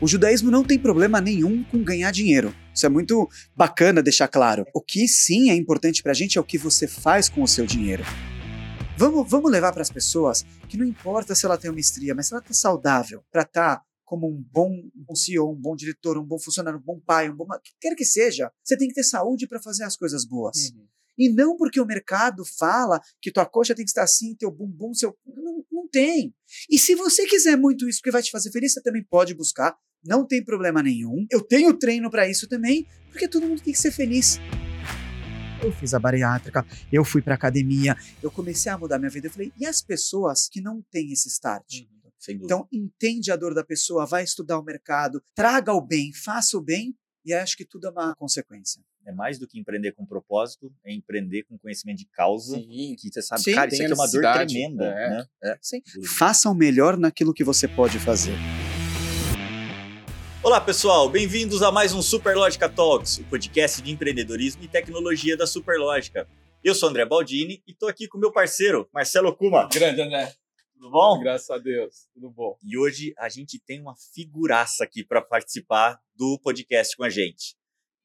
O judaísmo não tem problema nenhum com ganhar dinheiro. Isso é muito bacana deixar claro. O que sim é importante pra gente é o que você faz com o seu dinheiro. Vamos, vamos levar para as pessoas que não importa se ela tem uma estria, mas se ela está saudável para estar tá como um bom, um bom CEO, um bom diretor, um bom funcionário, um bom pai, um bom. quer que seja, você tem que ter saúde para fazer as coisas boas. Uhum. E não porque o mercado fala que tua coxa tem que estar assim, teu bumbum, seu. Não, não tem. E se você quiser muito isso porque vai te fazer feliz, você também pode buscar. Não tem problema nenhum. Eu tenho treino para isso também, porque todo mundo tem que ser feliz eu fiz a bariátrica, eu fui para academia, eu comecei a mudar minha vida. Eu falei, e as pessoas que não têm esse start? Uhum. Então, entende a dor da pessoa, vai estudar o mercado, traga o bem, faça o bem, e acho que tudo é uma consequência. É mais do que empreender com propósito, é empreender com conhecimento de causa, Sim. que você sabe, Sim, cara, isso aqui é uma dor tremenda. É. Né? É. Sim. Faça o melhor naquilo que você pode fazer. Olá pessoal, bem-vindos a mais um Superlógica Talks, o podcast de empreendedorismo e tecnologia da Superlógica. Eu sou André Baldini e estou aqui com meu parceiro, Marcelo Kuma. Grande André. Tudo bom? Graças a Deus, tudo bom. E hoje a gente tem uma figuraça aqui para participar do podcast com a gente.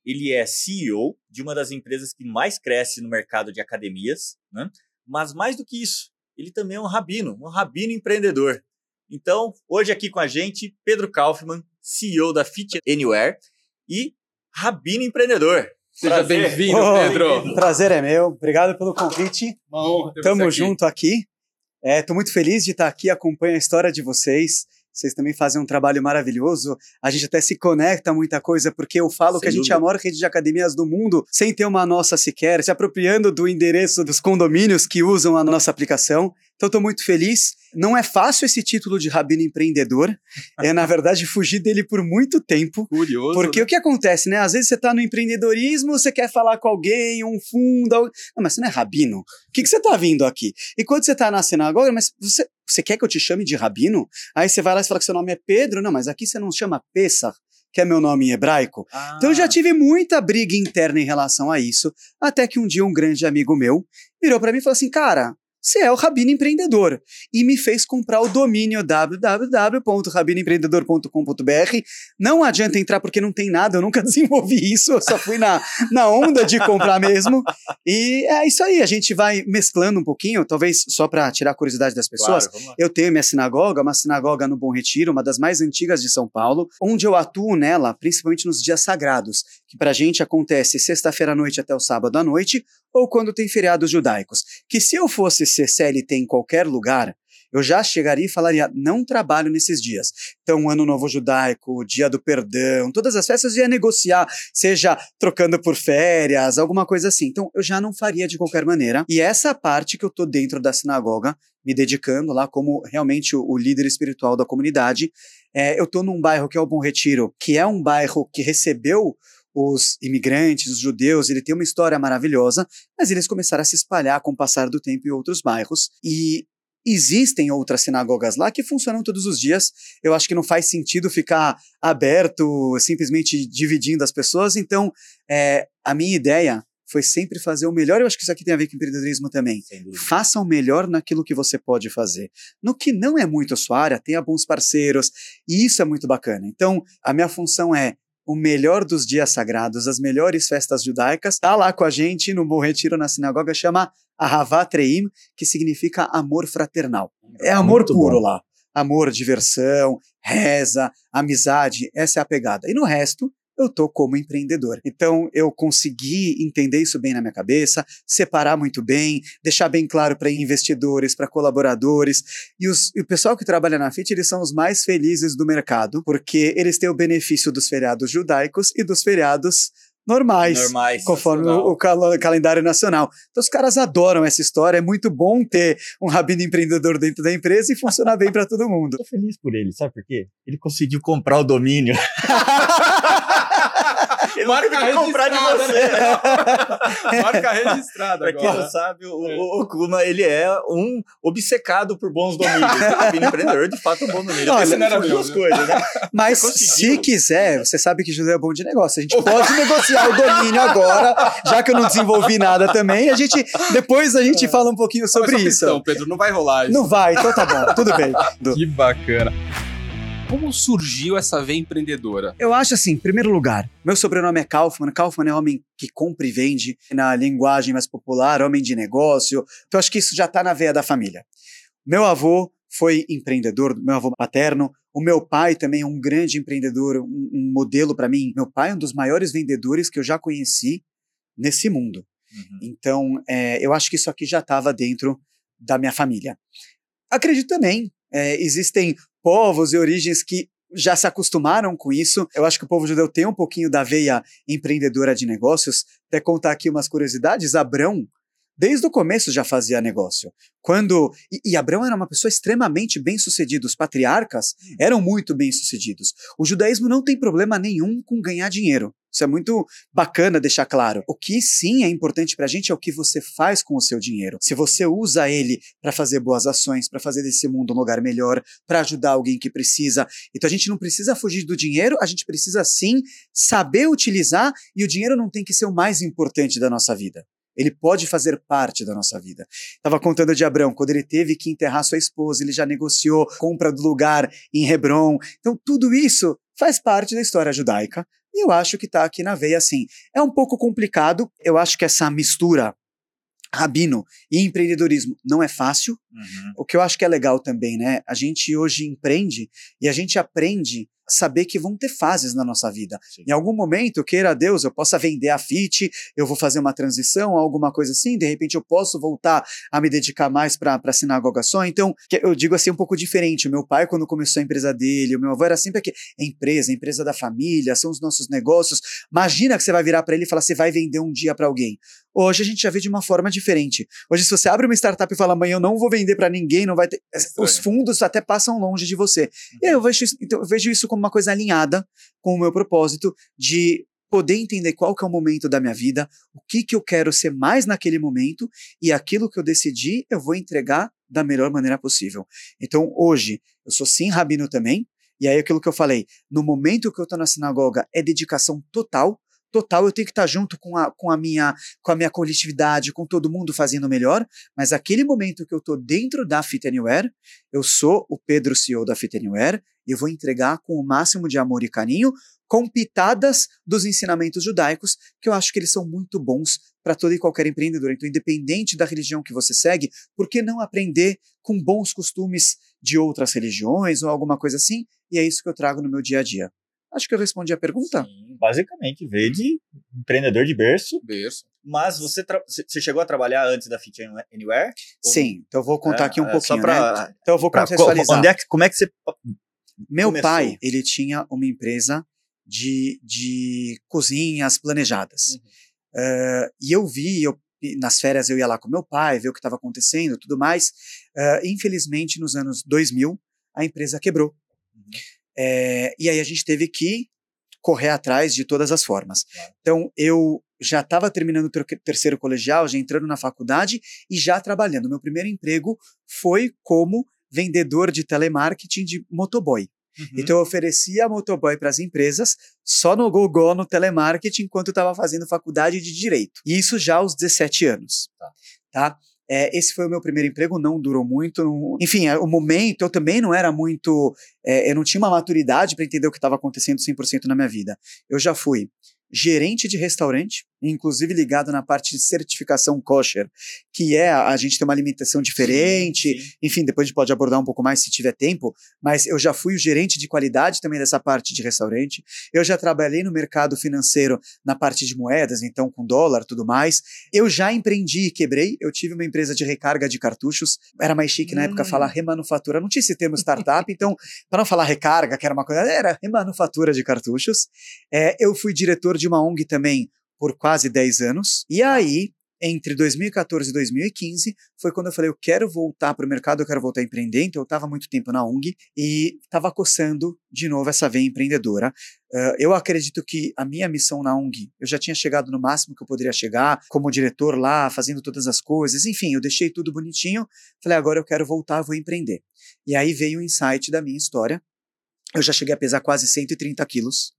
Ele é CEO de uma das empresas que mais cresce no mercado de academias, né? mas mais do que isso, ele também é um rabino, um rabino empreendedor. Então, hoje aqui com a gente, Pedro Kaufmann, CEO da Fit Anywhere e Rabino Empreendedor. Seja bem-vindo, oh, Pedro. Prazer é meu. Obrigado pelo convite. Uma honra ter Tamo aqui. junto aqui. Estou é, muito feliz de estar aqui, acompanho a história de vocês. Vocês também fazem um trabalho maravilhoso. A gente até se conecta muita coisa, porque eu falo Sem que a gente é a maior rede de academias do mundo, sem ter uma nossa sequer, se apropriando do endereço dos condomínios que usam a nossa aplicação. Então, estou muito feliz. Não é fácil esse título de rabino empreendedor. É, na verdade, fugir dele por muito tempo. Curioso. Porque né? o que acontece, né? Às vezes você está no empreendedorismo, você quer falar com alguém, um fundo. Não, mas você não é rabino. O que, que você está vindo aqui? E quando você está na sinagoga, mas você, você quer que eu te chame de rabino? Aí você vai lá e fala que seu nome é Pedro. Não, mas aqui você não chama Pesach que é meu nome em hebraico. Ah. Então eu já tive muita briga interna em relação a isso, até que um dia um grande amigo meu virou para mim e falou assim: "Cara, você é o Rabino Empreendedor. E me fez comprar o domínio www.rabinoempreendedor.com.br. Não adianta entrar porque não tem nada, eu nunca desenvolvi isso, eu só fui na, na onda de comprar mesmo. E é isso aí, a gente vai mesclando um pouquinho, talvez só para tirar a curiosidade das pessoas. Claro, eu tenho minha sinagoga, uma sinagoga no Bom Retiro, uma das mais antigas de São Paulo, onde eu atuo nela, principalmente nos dias sagrados, que para a gente acontece sexta-feira à noite até o sábado à noite, ou quando tem feriados judaicos. Que se eu fosse ser CLT em qualquer lugar, eu já chegaria e falaria: não trabalho nesses dias. Então, Ano Novo Judaico, Dia do Perdão, todas as festas eu ia negociar, seja trocando por férias, alguma coisa assim. Então, eu já não faria de qualquer maneira. E essa parte que eu tô dentro da sinagoga, me dedicando lá como realmente o, o líder espiritual da comunidade. É, eu tô num bairro que é o Bom Retiro, que é um bairro que recebeu os imigrantes, os judeus, ele tem uma história maravilhosa, mas eles começaram a se espalhar com o passar do tempo em outros bairros. E existem outras sinagogas lá que funcionam todos os dias. Eu acho que não faz sentido ficar aberto, simplesmente dividindo as pessoas. Então, é, a minha ideia foi sempre fazer o melhor. Eu acho que isso aqui tem a ver com empreendedorismo também. Faça o melhor naquilo que você pode fazer. No que não é muito a sua área, tenha bons parceiros. E isso é muito bacana. Então, a minha função é o melhor dos dias sagrados, as melhores festas judaicas, está lá com a gente no Bom Retiro na sinagoga, chama Ahavat Reim, que significa amor fraternal. É amor Muito puro bom. lá. Amor, diversão, reza, amizade, essa é a pegada. E no resto, eu tô como empreendedor. Então eu consegui entender isso bem na minha cabeça, separar muito bem, deixar bem claro para investidores, para colaboradores e, os, e o pessoal que trabalha na FIT, eles são os mais felizes do mercado, porque eles têm o benefício dos feriados judaicos e dos feriados normais, normais conforme o, o, cal calendário nacional. Então os caras adoram essa história, é muito bom ter um rabino empreendedor dentro da empresa e funcionar bem para todo mundo. Tô feliz por ele, sabe por quê? Ele conseguiu comprar o domínio. Ele Marca registrada. comprar de você. Né? Marca registrada Pra quem não sabe, o, é. o Kuma, ele é um obcecado por bons domínios. Rabino empreendedor, de fato, um bom domínio. Olha, não era duas coisas, né? Mas se quiser, você sabe que José é bom de negócio. A gente pode negociar o domínio agora, já que eu não desenvolvi nada também. A gente, depois a gente é. fala um pouquinho sobre isso. Então, Pedro, não vai rolar isso. Não vai, então tá bom, tudo bem. que bacana. Como surgiu essa veia empreendedora? Eu acho assim, em primeiro lugar, meu sobrenome é Kaufman. Kaufman é homem que compra e vende, na linguagem mais popular, homem de negócio. Então acho que isso já está na veia da família. Meu avô foi empreendedor, meu avô paterno. O meu pai também é um grande empreendedor, um, um modelo para mim. Meu pai é um dos maiores vendedores que eu já conheci nesse mundo. Uhum. Então, é, eu acho que isso aqui já estava dentro da minha família. Acredito também, é, existem povos e origens que já se acostumaram com isso. Eu acho que o povo judeu tem um pouquinho da veia empreendedora de negócios. Até contar aqui umas curiosidades. Abrão, desde o começo já fazia negócio. Quando e, e Abraão era uma pessoa extremamente bem-sucedida, os patriarcas eram muito bem-sucedidos. O judaísmo não tem problema nenhum com ganhar dinheiro. Isso é muito bacana deixar claro. O que sim é importante para a gente é o que você faz com o seu dinheiro. Se você usa ele para fazer boas ações, para fazer desse mundo um lugar melhor, para ajudar alguém que precisa. Então a gente não precisa fugir do dinheiro, a gente precisa sim saber utilizar e o dinheiro não tem que ser o mais importante da nossa vida. Ele pode fazer parte da nossa vida. Estava contando de Abraão, quando ele teve que enterrar sua esposa, ele já negociou compra do lugar em Hebron. Então, tudo isso faz parte da história judaica. E eu acho que está aqui na veia assim. É um pouco complicado, eu acho que essa mistura rabino e empreendedorismo não é fácil. Uhum. O que eu acho que é legal também, né? A gente hoje empreende e a gente aprende saber que vão ter fases na nossa vida. Sim. Em algum momento, queira Deus, eu possa vender a FIT, eu vou fazer uma transição, alguma coisa assim, de repente eu posso voltar a me dedicar mais para a sinagoga só. Então, eu digo assim um pouco diferente. O meu pai, quando começou a empresa dele, o meu avô era sempre aqui, é empresa, é empresa da família, são os nossos negócios. Imagina que você vai virar para ele e falar, você vai vender um dia para alguém. Hoje a gente já vê de uma forma diferente. Hoje, se você abre uma startup e fala, amanhã eu não vou vender para ninguém, não vai ter. Os fundos até passam longe de você. Uhum. E aí eu vejo, isso, então, eu vejo isso como uma coisa alinhada com o meu propósito de poder entender qual que é o momento da minha vida, o que que eu quero ser mais naquele momento e aquilo que eu decidi eu vou entregar da melhor maneira possível. Então hoje eu sou sim rabino também, e aí aquilo que eu falei, no momento que eu estou na sinagoga é dedicação total, total, eu tenho que estar junto com a, com a, minha, com a minha coletividade, com todo mundo fazendo melhor, mas aquele momento que eu estou dentro da Fit Anywhere, eu sou o Pedro CEO da Fit Anywhere, eu vou entregar com o máximo de amor e carinho, com pitadas dos ensinamentos judaicos, que eu acho que eles são muito bons para todo e qualquer empreendedor. Então, independente da religião que você segue, por que não aprender com bons costumes de outras religiões ou alguma coisa assim? E é isso que eu trago no meu dia a dia. Acho que eu respondi a pergunta. Sim, basicamente, veio de empreendedor de berço. Berço. Mas você, você chegou a trabalhar antes da Fit Anywhere? Sim, então eu vou contar é, aqui um é, pouquinho, pra, né? Então eu vou contextualizar. Onde é que, como é que você Meu começou? pai, ele tinha uma empresa de, de cozinhas planejadas. Uhum. Uh, e eu vi, eu, nas férias eu ia lá com meu pai, ver o que estava acontecendo tudo mais. Uh, infelizmente, nos anos 2000, a empresa quebrou. Uhum. É, e aí a gente teve que correr atrás de todas as formas. Então, eu já estava terminando o terceiro colegial, já entrando na faculdade e já trabalhando. Meu primeiro emprego foi como vendedor de telemarketing de motoboy. Uhum. Então eu oferecia motoboy para as empresas só no GoGo, no telemarketing, enquanto eu estava fazendo faculdade de Direito. E isso já aos 17 anos. Tá? tá? É, esse foi o meu primeiro emprego, não durou muito. Não... Enfim, é, o momento eu também não era muito. É, eu não tinha uma maturidade para entender o que estava acontecendo 100% na minha vida. Eu já fui gerente de restaurante, inclusive ligado na parte de certificação kosher, que é a, a gente tem uma alimentação diferente, sim, enfim, depois a gente pode abordar um pouco mais se tiver tempo, mas eu já fui o gerente de qualidade também dessa parte de restaurante, eu já trabalhei no mercado financeiro na parte de moedas, então com dólar tudo mais, eu já empreendi e quebrei, eu tive uma empresa de recarga de cartuchos, era mais chique hum. na época hum. falar remanufatura, não tinha esse termo startup, então, para não falar recarga, que era uma coisa, era remanufatura de cartuchos, é, eu fui diretor de uma ONG também por quase 10 anos. E aí, entre 2014 e 2015, foi quando eu falei: eu quero voltar para o mercado, eu quero voltar a empreender. Então, eu estava muito tempo na ONG e estava coçando de novo essa veia empreendedora. Uh, eu acredito que a minha missão na ONG, eu já tinha chegado no máximo que eu poderia chegar, como diretor lá, fazendo todas as coisas. Enfim, eu deixei tudo bonitinho. Falei: agora eu quero voltar, vou empreender. E aí veio o insight da minha história. Eu já cheguei a pesar quase 130 quilos.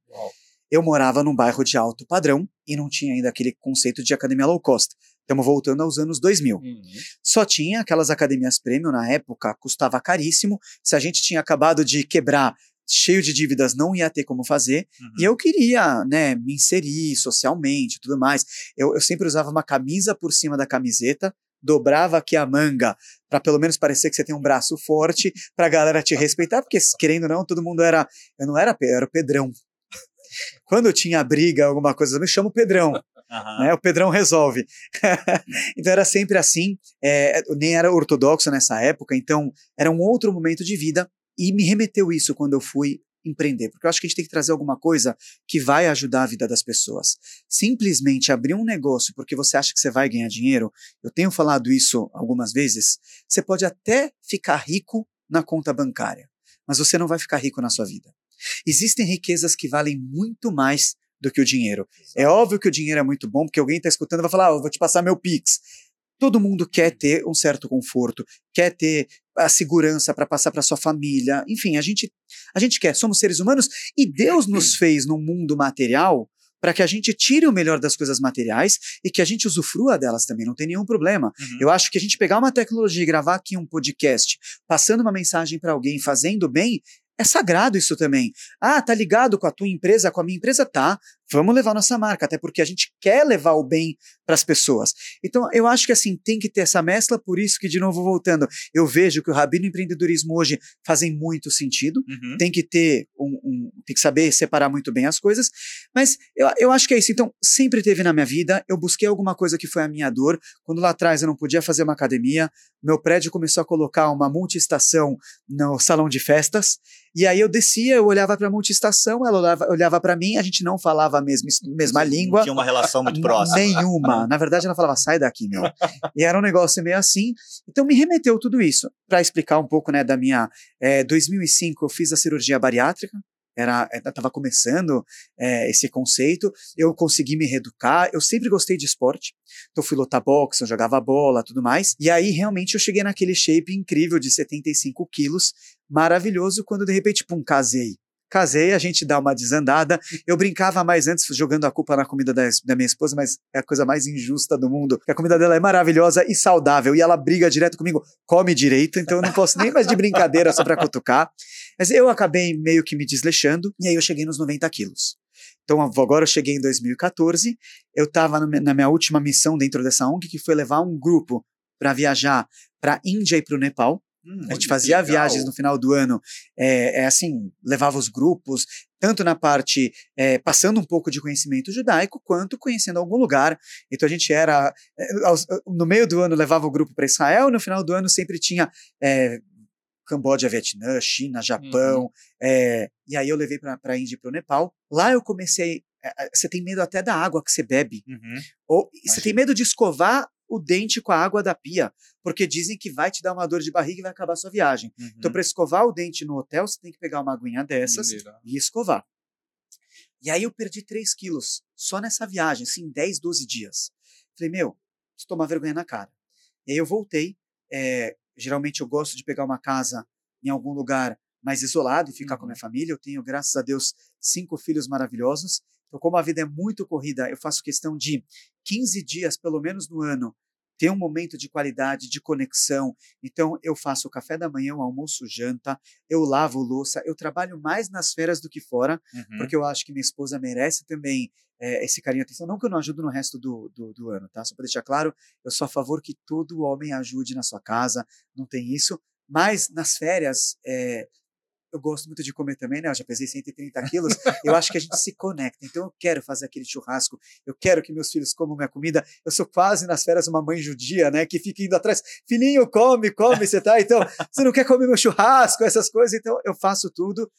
Eu morava num bairro de alto padrão e não tinha ainda aquele conceito de academia low cost. Estamos voltando aos anos 2000. Uhum. Só tinha aquelas academias premium na época, custava caríssimo. Se a gente tinha acabado de quebrar, cheio de dívidas, não ia ter como fazer, Uhum. e eu queria, né, me inserir socialmente e tudo mais. Eu, eu sempre usava uma camisa por cima da camiseta, dobrava aqui a manga para pelo menos parecer que você tem um braço forte, pra galera te respeitar, porque querendo ou não, todo mundo era. Eu não era, eu era o Pedrão. Quando eu tinha briga, alguma coisa, eu me chamo Pedrão Aham. né? O Pedrão resolve. então era sempre assim. é, nem era ortodoxo nessa época, então era um outro momento de vida e me remeteu isso quando eu fui empreender, porque eu acho que a gente tem que trazer alguma coisa que vai ajudar a vida das pessoas. Simplesmente abrir um negócio porque você acha que você vai ganhar dinheiro, eu tenho falado isso algumas vezes, você pode até ficar rico na conta bancária, mas você não vai ficar rico na sua vida. Existem riquezas que valem muito mais do que o dinheiro. É óbvio que o dinheiro é muito bom, porque alguém está escutando e vai falar, ah, eu vou te passar meu Pix. Todo mundo quer ter um certo conforto, quer ter a segurança para passar para sua família. Enfim, a gente, a gente quer, somos seres humanos e Deus nos fez num mundo material para que a gente tire o melhor das coisas materiais e que a gente usufrua delas também, não tem nenhum problema. Uhum. Eu acho que a gente pegar uma tecnologia e gravar aqui um podcast, passando uma mensagem para alguém, fazendo bem, é sagrado isso também. Ah, tá ligado com a tua empresa, com a minha empresa? Tá. Vamos levar nossa marca, até porque a gente quer levar o bem para as pessoas. Então, eu acho que assim, tem que ter essa mescla, por isso que, de novo, voltando, eu vejo que o Rabino e o empreendedorismo hoje fazem muito sentido Uhum. tem que ter um, um- tem que saber separar muito bem as coisas, mas eu, eu acho que é isso. Então, sempre teve na minha vida, eu busquei alguma coisa que foi a minha dor. Quando lá atrás eu não podia fazer uma academia, meu prédio começou a colocar uma multiestação no salão de festas, e aí eu descia, eu olhava para a multiestação, ela olhava, olhava para mim, a gente não falava a mesma, mesma língua. Tinha uma relação muito próxima. Nenhuma. Na verdade, ela falava, sai daqui, meu. e era um negócio meio assim. Então, me remeteu tudo isso. Para explicar um pouco né, da minha. É, 2005, eu fiz a cirurgia bariátrica. Era, estava começando é, esse conceito. Eu consegui me reeducar. Eu sempre gostei de esporte. Então, fui lutar boxe, eu jogava bola, tudo mais. E aí, realmente, eu cheguei naquele shape incrível de 75 quilos. Maravilhoso, quando de repente, pum, casei. Casei, a gente dá uma desandada. Eu brincava mais antes jogando a culpa na comida da, da minha esposa, mas é a coisa mais injusta do mundo. A comida dela é maravilhosa e saudável e ela briga direto comigo, come direito, então eu não posso nem mais de brincadeira só pra cutucar. Mas eu acabei meio que me desleixando e aí eu cheguei nos 90 quilos. Então agora eu cheguei em 2014, eu estava na minha última missão dentro dessa ONG, que foi levar um grupo para viajar para Índia e para o Nepal. Hum, A gente fazia legal. viagens no final do ano, é, é assim, levava os grupos, tanto na parte, é, passando um pouco de conhecimento judaico, quanto conhecendo algum lugar. Então a gente era, é, no meio do ano levava o grupo para Israel, no final do ano sempre tinha é, Camboja, Vietnã, China, Japão, é, e aí eu levei para a Índia e para o Nepal. Lá eu comecei, é, é, você tem medo até da água que você bebe, Uhum. ou você tem medo de escovar o dente com a água da pia, porque dizem que vai te dar uma dor de barriga e vai acabar a sua viagem. Uhum. Então, para escovar o dente no hotel, você tem que pegar uma aguinha dessas Mineira. e escovar. E aí eu perdi 3 quilos só nessa viagem, assim, 10, 12 dias. Falei, meu, preciso tomar vergonha na cara. E aí eu voltei. é, geralmente eu gosto de pegar uma casa em algum lugar mais isolado e ficar com a minha família. Eu tenho, graças a Deus, cinco filhos maravilhosos. Então, como a vida é muito corrida, eu faço questão de 15 dias, pelo menos no ano, ter um momento de qualidade, de conexão. Então, eu faço o café da manhã, o almoço, janta, eu lavo louça, eu trabalho mais nas férias do que fora, Uhum. porque eu acho que minha esposa merece também é, esse carinho e atenção. Não que eu não ajudo no resto do, do, do ano, tá? Só para deixar claro, eu sou a favor que todo homem ajude na sua casa, não tem isso. Mas nas férias, é, eu gosto muito de comer também, né? Eu já pesei 130 quilos. Eu acho que a gente se conecta. Então eu quero fazer aquele churrasco. Eu quero que meus filhos comam minha comida. Eu sou quase nas férias uma mãe judia, né? Que fica indo atrás. Filhinho, come, come, você tá? Então, você não quer comer meu churrasco, essas coisas. Então eu faço tudo.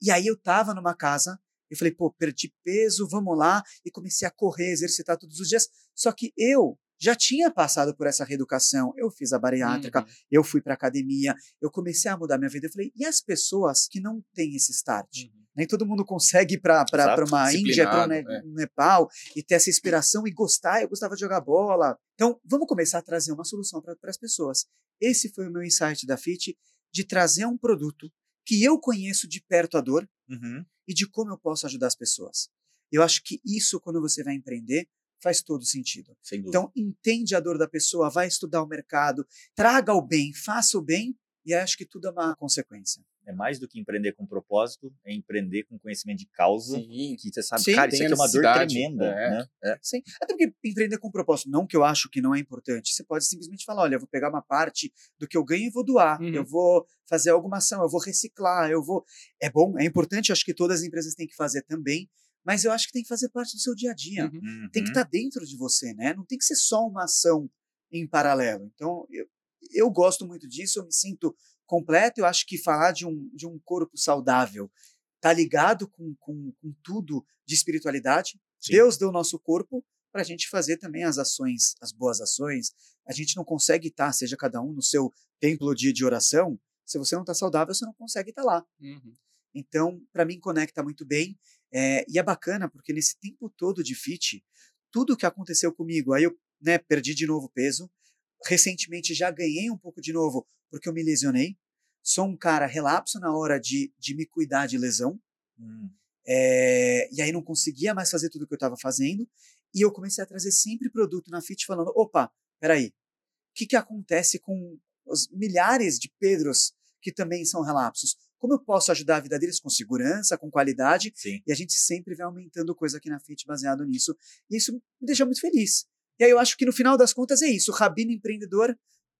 E aí eu tava numa casa. Eu falei, pô, perdi peso, vamos lá. E comecei a correr, exercitar todos os dias. Só que eu já tinha passado por essa reeducação. Eu fiz a bariátrica, Uhum. eu fui para academia, eu comecei a mudar minha vida. Eu falei, e as pessoas que não têm esse start? Uhum. Nem todo mundo consegue ir para uma Índia, para um Ne- é. Nepal e ter essa inspiração e gostar. Eu gostava de jogar bola. Então, vamos começar a trazer uma solução para as pessoas. Esse foi o meu insight da FIT, de trazer um produto que eu conheço de perto a dor Uhum. e de como eu posso ajudar as pessoas. Eu acho que isso, quando você vai empreender, faz todo sentido. Sem dúvida. Então, entende a dor da pessoa, vai estudar o mercado, traga o bem, faça o bem, e acho que tudo é uma consequência. é mais do que empreender com propósito, é empreender com conhecimento de causa. Sim. Que você sabe, Sim, cara, isso aqui é uma dor tremenda, é. né? É. Sim. Até porque empreender com propósito, não que eu acho que não é importante. Você pode simplesmente falar: olha, eu vou pegar uma parte do que eu ganho e vou doar. Uhum. Eu vou fazer alguma ação, eu vou reciclar, eu vou. É bom, é importante, acho que todas as empresas têm que fazer também, mas eu acho que tem que fazer parte do seu dia a dia. Uhum. Tem que Uhum. estar dentro de você, né? Não tem que ser só uma ação em paralelo. Então, eu, eu gosto muito disso, eu me sinto completo. Eu acho que falar de um, de um corpo saudável tá ligado com, com, com tudo de espiritualidade. Sim. Deus deu o nosso corpo para a gente fazer também as ações, as boas ações. A gente não consegue estar, seja cada um no seu templo de, de oração. Se você não está saudável, você não consegue estar lá. Uhum. Então, para mim, conecta muito bem. É, e é bacana, porque nesse tempo todo de fit, tudo que aconteceu comigo, aí eu né, perdi de novo peso. Recentemente já ganhei um pouco de novo, porque eu me lesionei. Sou um cara relapso na hora de, de me cuidar de lesão. Hum. É, e aí não conseguia mais fazer tudo o que eu estava fazendo. E eu comecei a trazer sempre produto na Fit falando: opa, peraí, o que, que acontece com os milhares de Pedros que também são relapsos? Como eu posso ajudar a vida deles com segurança, com qualidade? Sim. E a gente sempre vai aumentando coisa aqui na Fit baseado nisso. E isso me deixa muito feliz. E aí eu acho que no final das contas é isso. O Rabino empreendedor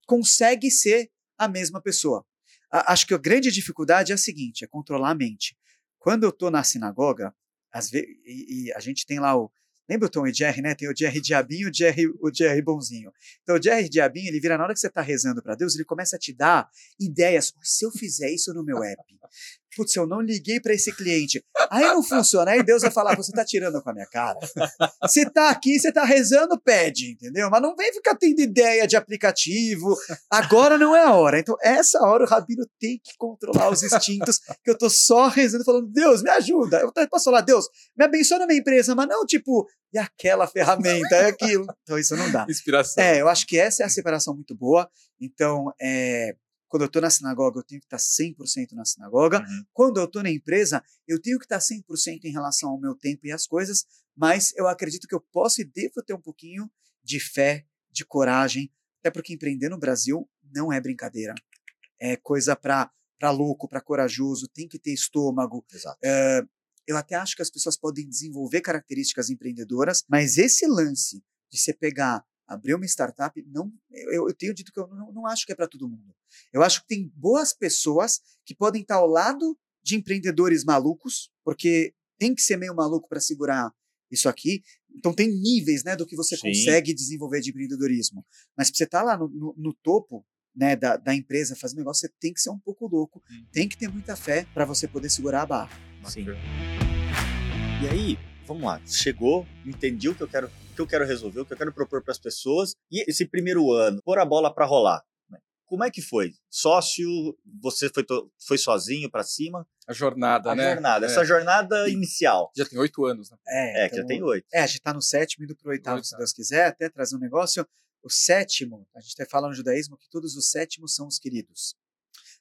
consegue ser a mesma pessoa. A- acho que a grande dificuldade é a seguinte: é controlar a mente. Quando eu tô na sinagoga, às vezes, e, e a gente tem lá o. Lembra o Tom e Jerry, né? Tem o Jerry diabinho o Jerry, o Jerry bonzinho. Então, o Jerry diabinho, ele vira na hora que você está rezando para Deus, ele começa a te dar ideias. Se eu fizer isso no meu app, putz, eu não liguei para esse cliente. Aí não funciona. Aí Deus vai falar: você está tirando com a minha cara. Você está aqui, você está rezando, pede, entendeu? Mas não vem ficar tendo ideia de aplicativo. Agora não é a hora. Então, essa hora o rabino tem que controlar os instintos, que eu tô só rezando, falando: Deus, me ajuda. Eu posso falar: Deus, me abençoa na minha empresa, mas não tipo, e aquela ferramenta, é aquilo. Então, isso não dá. Inspiração. É, eu acho que essa é a separação muito boa. Então, é, quando eu estou na sinagoga, eu tenho que estar 100% na sinagoga. Uhum. Quando eu estou na empresa, eu tenho que estar 100% em relação ao meu tempo e as coisas, mas eu acredito que eu posso e devo ter um pouquinho de fé, de coragem, até porque empreender no Brasil não é brincadeira. É coisa para louco, para corajoso, tem que ter estômago, Exato. é, eu até acho que as pessoas podem desenvolver características empreendedoras, mas esse lance de você pegar, abrir uma startup, não, eu, eu tenho dito que eu não, não acho que é para todo mundo. Eu acho que tem boas pessoas que podem estar ao lado de empreendedores malucos, porque tem que ser meio maluco para segurar isso aqui. Então tem níveis, né, do que você Sim. consegue desenvolver de empreendedorismo. Mas para você estar lá no, no, no topo, né, da, da empresa fazendo negócio, você tem que ser um pouco louco, Uhum. tem que ter muita fé para você poder segurar a barra. Sim. E aí, vamos lá. Chegou, entendi o que eu quero, o que eu quero resolver, o que eu quero propor para as pessoas. E esse primeiro ano, pôr a bola para rolar. né? Como é que foi? Sócio, você foi, foi sozinho para cima? A jornada, A né? jornada, É. essa jornada inicial. Já tem oito anos, né? É, É, que já tem oito. É, a gente tá no sétimo, indo pro oitavo, se. Deus quiser, até trazer um negócio. O sétimo, a gente até fala no judaísmo que todos os sétimos são os queridos.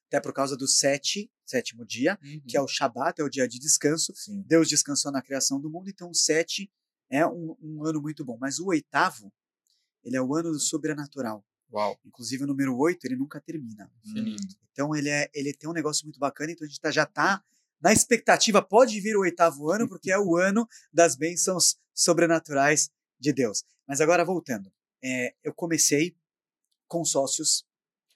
Até por causa do sete, sétimo dia, que é o Shabat, é o dia de descanso. Sim. Deus descansou na criação do mundo, então o sete é um, um ano muito bom. Mas o oitavo, ele é o ano do sobrenatural. Uau, Inclusive o número oito, ele nunca termina. infinito. Então ele, é, ele tem um negócio muito bacana, então a gente tá- já está na expectativa, pode vir o oitavo ano, porque é o ano das bênçãos sobrenaturais de Deus. Mas agora voltando, é, eu comecei com sócios,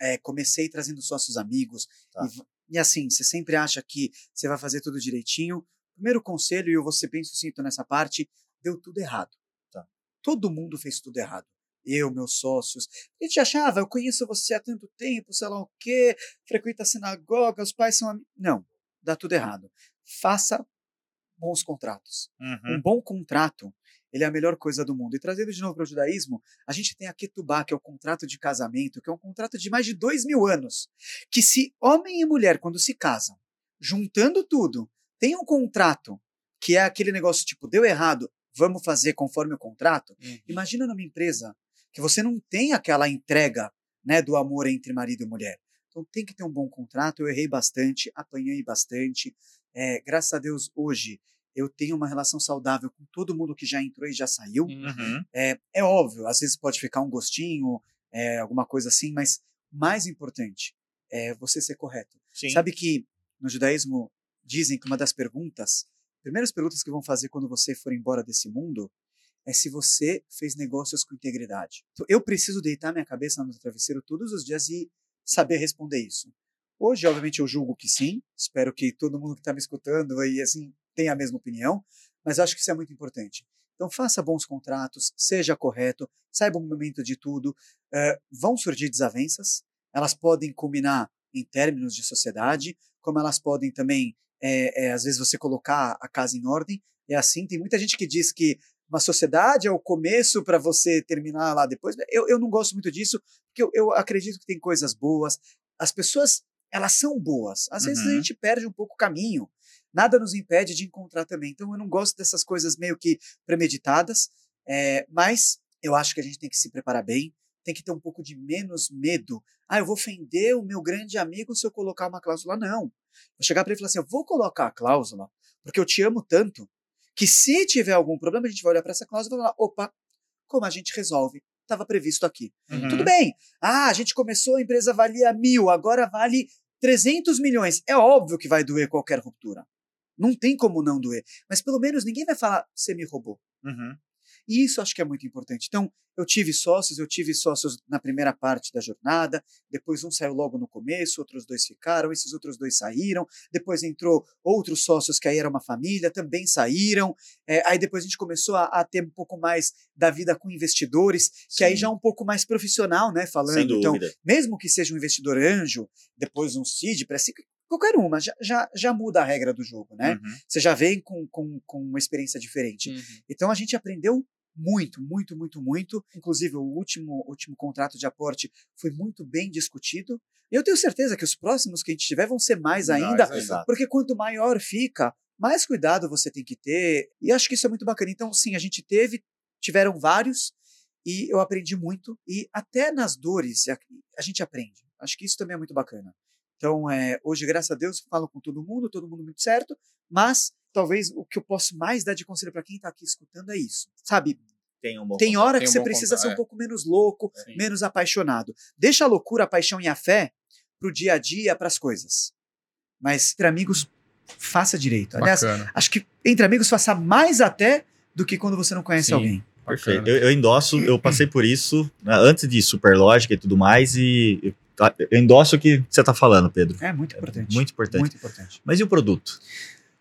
é, comecei trazendo sócios amigos, Tá. e, e assim, você sempre acha que você vai fazer tudo direitinho. Primeiro conselho, e eu vou ser bem sucinto nessa parte, deu tudo errado. Tá. Todo mundo fez tudo errado. Eu, meus sócios. A gente achava, eu conheço você há tanto tempo, sei lá o quê, frequenta a sinagoga, os pais são amigos. Não, dá tudo errado. Faça bons contratos. Uhum. Um bom contrato, ele é a melhor coisa do mundo. E trazendo de novo para o judaísmo, a gente tem a Ketubá, que é o contrato de casamento, que é um contrato de mais de dois mil anos. Que se homem e mulher, quando se casam, juntando tudo, tem um contrato, que é aquele negócio tipo, deu errado, vamos fazer conforme o contrato. Uhum. Imagina numa empresa que você não tem aquela entrega né, do amor entre marido e mulher. Então tem que ter um bom contrato. Eu errei bastante, apanhei bastante. É, graças a Deus, hoje eu tenho uma relação saudável com todo mundo que já entrou e já saiu. Uhum. É, é óbvio, às vezes pode ficar um gostinho, é, alguma coisa assim, mas mais importante é você ser correto. Sim. Sabe que no judaísmo dizem que uma das perguntas, primeiras perguntas que vão fazer quando você for embora desse mundo, é se você fez negócios com integridade. Então, eu preciso deitar minha cabeça no travesseiro todos os dias e saber responder isso. Hoje, obviamente, eu julgo que sim. Espero que todo mundo que está me escutando aí assim tenha a mesma opinião, mas acho que isso é muito importante. Então, faça bons contratos, seja correto, saiba o momento de tudo. Uh, vão surgir desavenças, elas podem culminar em términos de sociedade, como elas podem também, é, é, às vezes, você colocar a casa em ordem. É assim, tem muita gente que diz que uma sociedade é o começo para você terminar lá depois. Eu, eu não gosto muito disso, porque eu, eu acredito que tem coisas boas. As pessoas, elas são boas. Às uhum. vezes a uhum. gente perde um pouco o caminho. Nada nos impede de encontrar também. Então eu não gosto dessas coisas meio que premeditadas, é, mas eu acho que a gente tem que se preparar bem, tem que ter um pouco de menos medo. Ah, eu vou ofender o meu grande amigo se eu colocar uma cláusula. Não. Vou chegar para ele e falar assim: eu vou colocar a cláusula porque eu te amo tanto que se tiver algum problema, a gente vai olhar para essa cláusula e falar: opa, como a gente resolve? Estava previsto aqui. Uhum. Tudo bem. Ah, a gente começou, a empresa valia mil, agora vale 300 milhões. É óbvio que vai doer qualquer ruptura. Não tem como não doer. Mas pelo menos ninguém vai falar: você me roubou. Uhum. E isso acho que é muito importante. Então, eu tive sócios, eu tive sócios na primeira parte da jornada, depois um saiu logo no começo, outros dois ficaram, esses outros dois saíram, depois entrou outros sócios que aí era uma família, também saíram, é, aí depois a gente começou a, a, ter um pouco mais da vida com investidores, que Sim. aí já é um pouco mais profissional, né, falando. Então, mesmo que seja um investidor anjo, depois um CID, qualquer uma, já, já, já muda a regra do jogo, né? Uhum. Você já vem com, com, com uma experiência diferente. Uhum. Então a gente aprendeu muito, muito, muito, muito. Inclusive, o último, último contrato de aporte foi muito bem discutido. Eu tenho certeza que os próximos que a gente tiver vão ser mais ainda, porque quanto maior fica, mais cuidado você tem que ter. E acho que isso é muito bacana. Então, sim, a gente teve, tiveram vários, e eu aprendi muito. E até nas dores a, a gente aprende. Acho que isso também é muito bacana. Então, é, hoje, graças a Deus, falo com todo mundo, todo mundo muito certo, mas talvez o que eu posso mais dar de conselho para quem está aqui escutando é isso. Sabe? Tem, um tem hora tem que um você precisa ser um é. pouco menos louco, Sim. menos apaixonado. Deixa a loucura, a paixão e a fé pro dia a dia, para as coisas. Mas entre amigos, faça direito. Aliás, Bacana. acho que entre amigos faça mais até do que quando você não conhece Sim. alguém. Perfeito. Eu, eu endosso, eu passei por isso né, antes de Superlógica e tudo mais, e eu endosso o que você está falando, Pedro. É muito importante. É muito importante. Muito importante. Mas e o produto?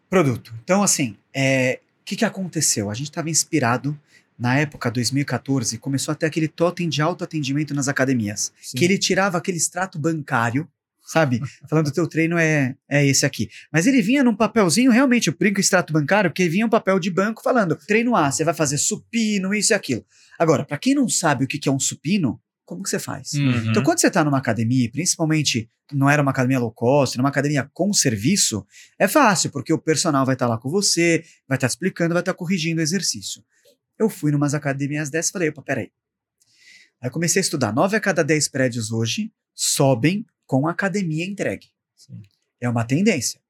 Produto. Então, assim, o é, que, que aconteceu? A gente estava inspirado na época, 2014, começou a ter aquele totem de autoatendimento nas academias. Sim. Que ele tirava aquele extrato bancário, sabe? Falando o teu treino é, é esse aqui. Mas ele vinha num papelzinho, realmente, eu brinco extrato bancário, porque vinha um papel de banco falando, treino A, você vai fazer supino, isso e aquilo. Agora, para quem não sabe o que, que é um supino, como que você faz? Uhum. Então, quando você está numa academia, principalmente não era uma academia low cost, numa academia com serviço, é fácil, porque o personal vai estar tá lá com você, vai estar tá explicando, vai estar tá corrigindo o exercício. Eu fui numas academias dessas e falei, opa, peraí. Aí comecei a estudar. Nove a cada dez prédios hoje sobem com academia entregue. Sim. É uma tendência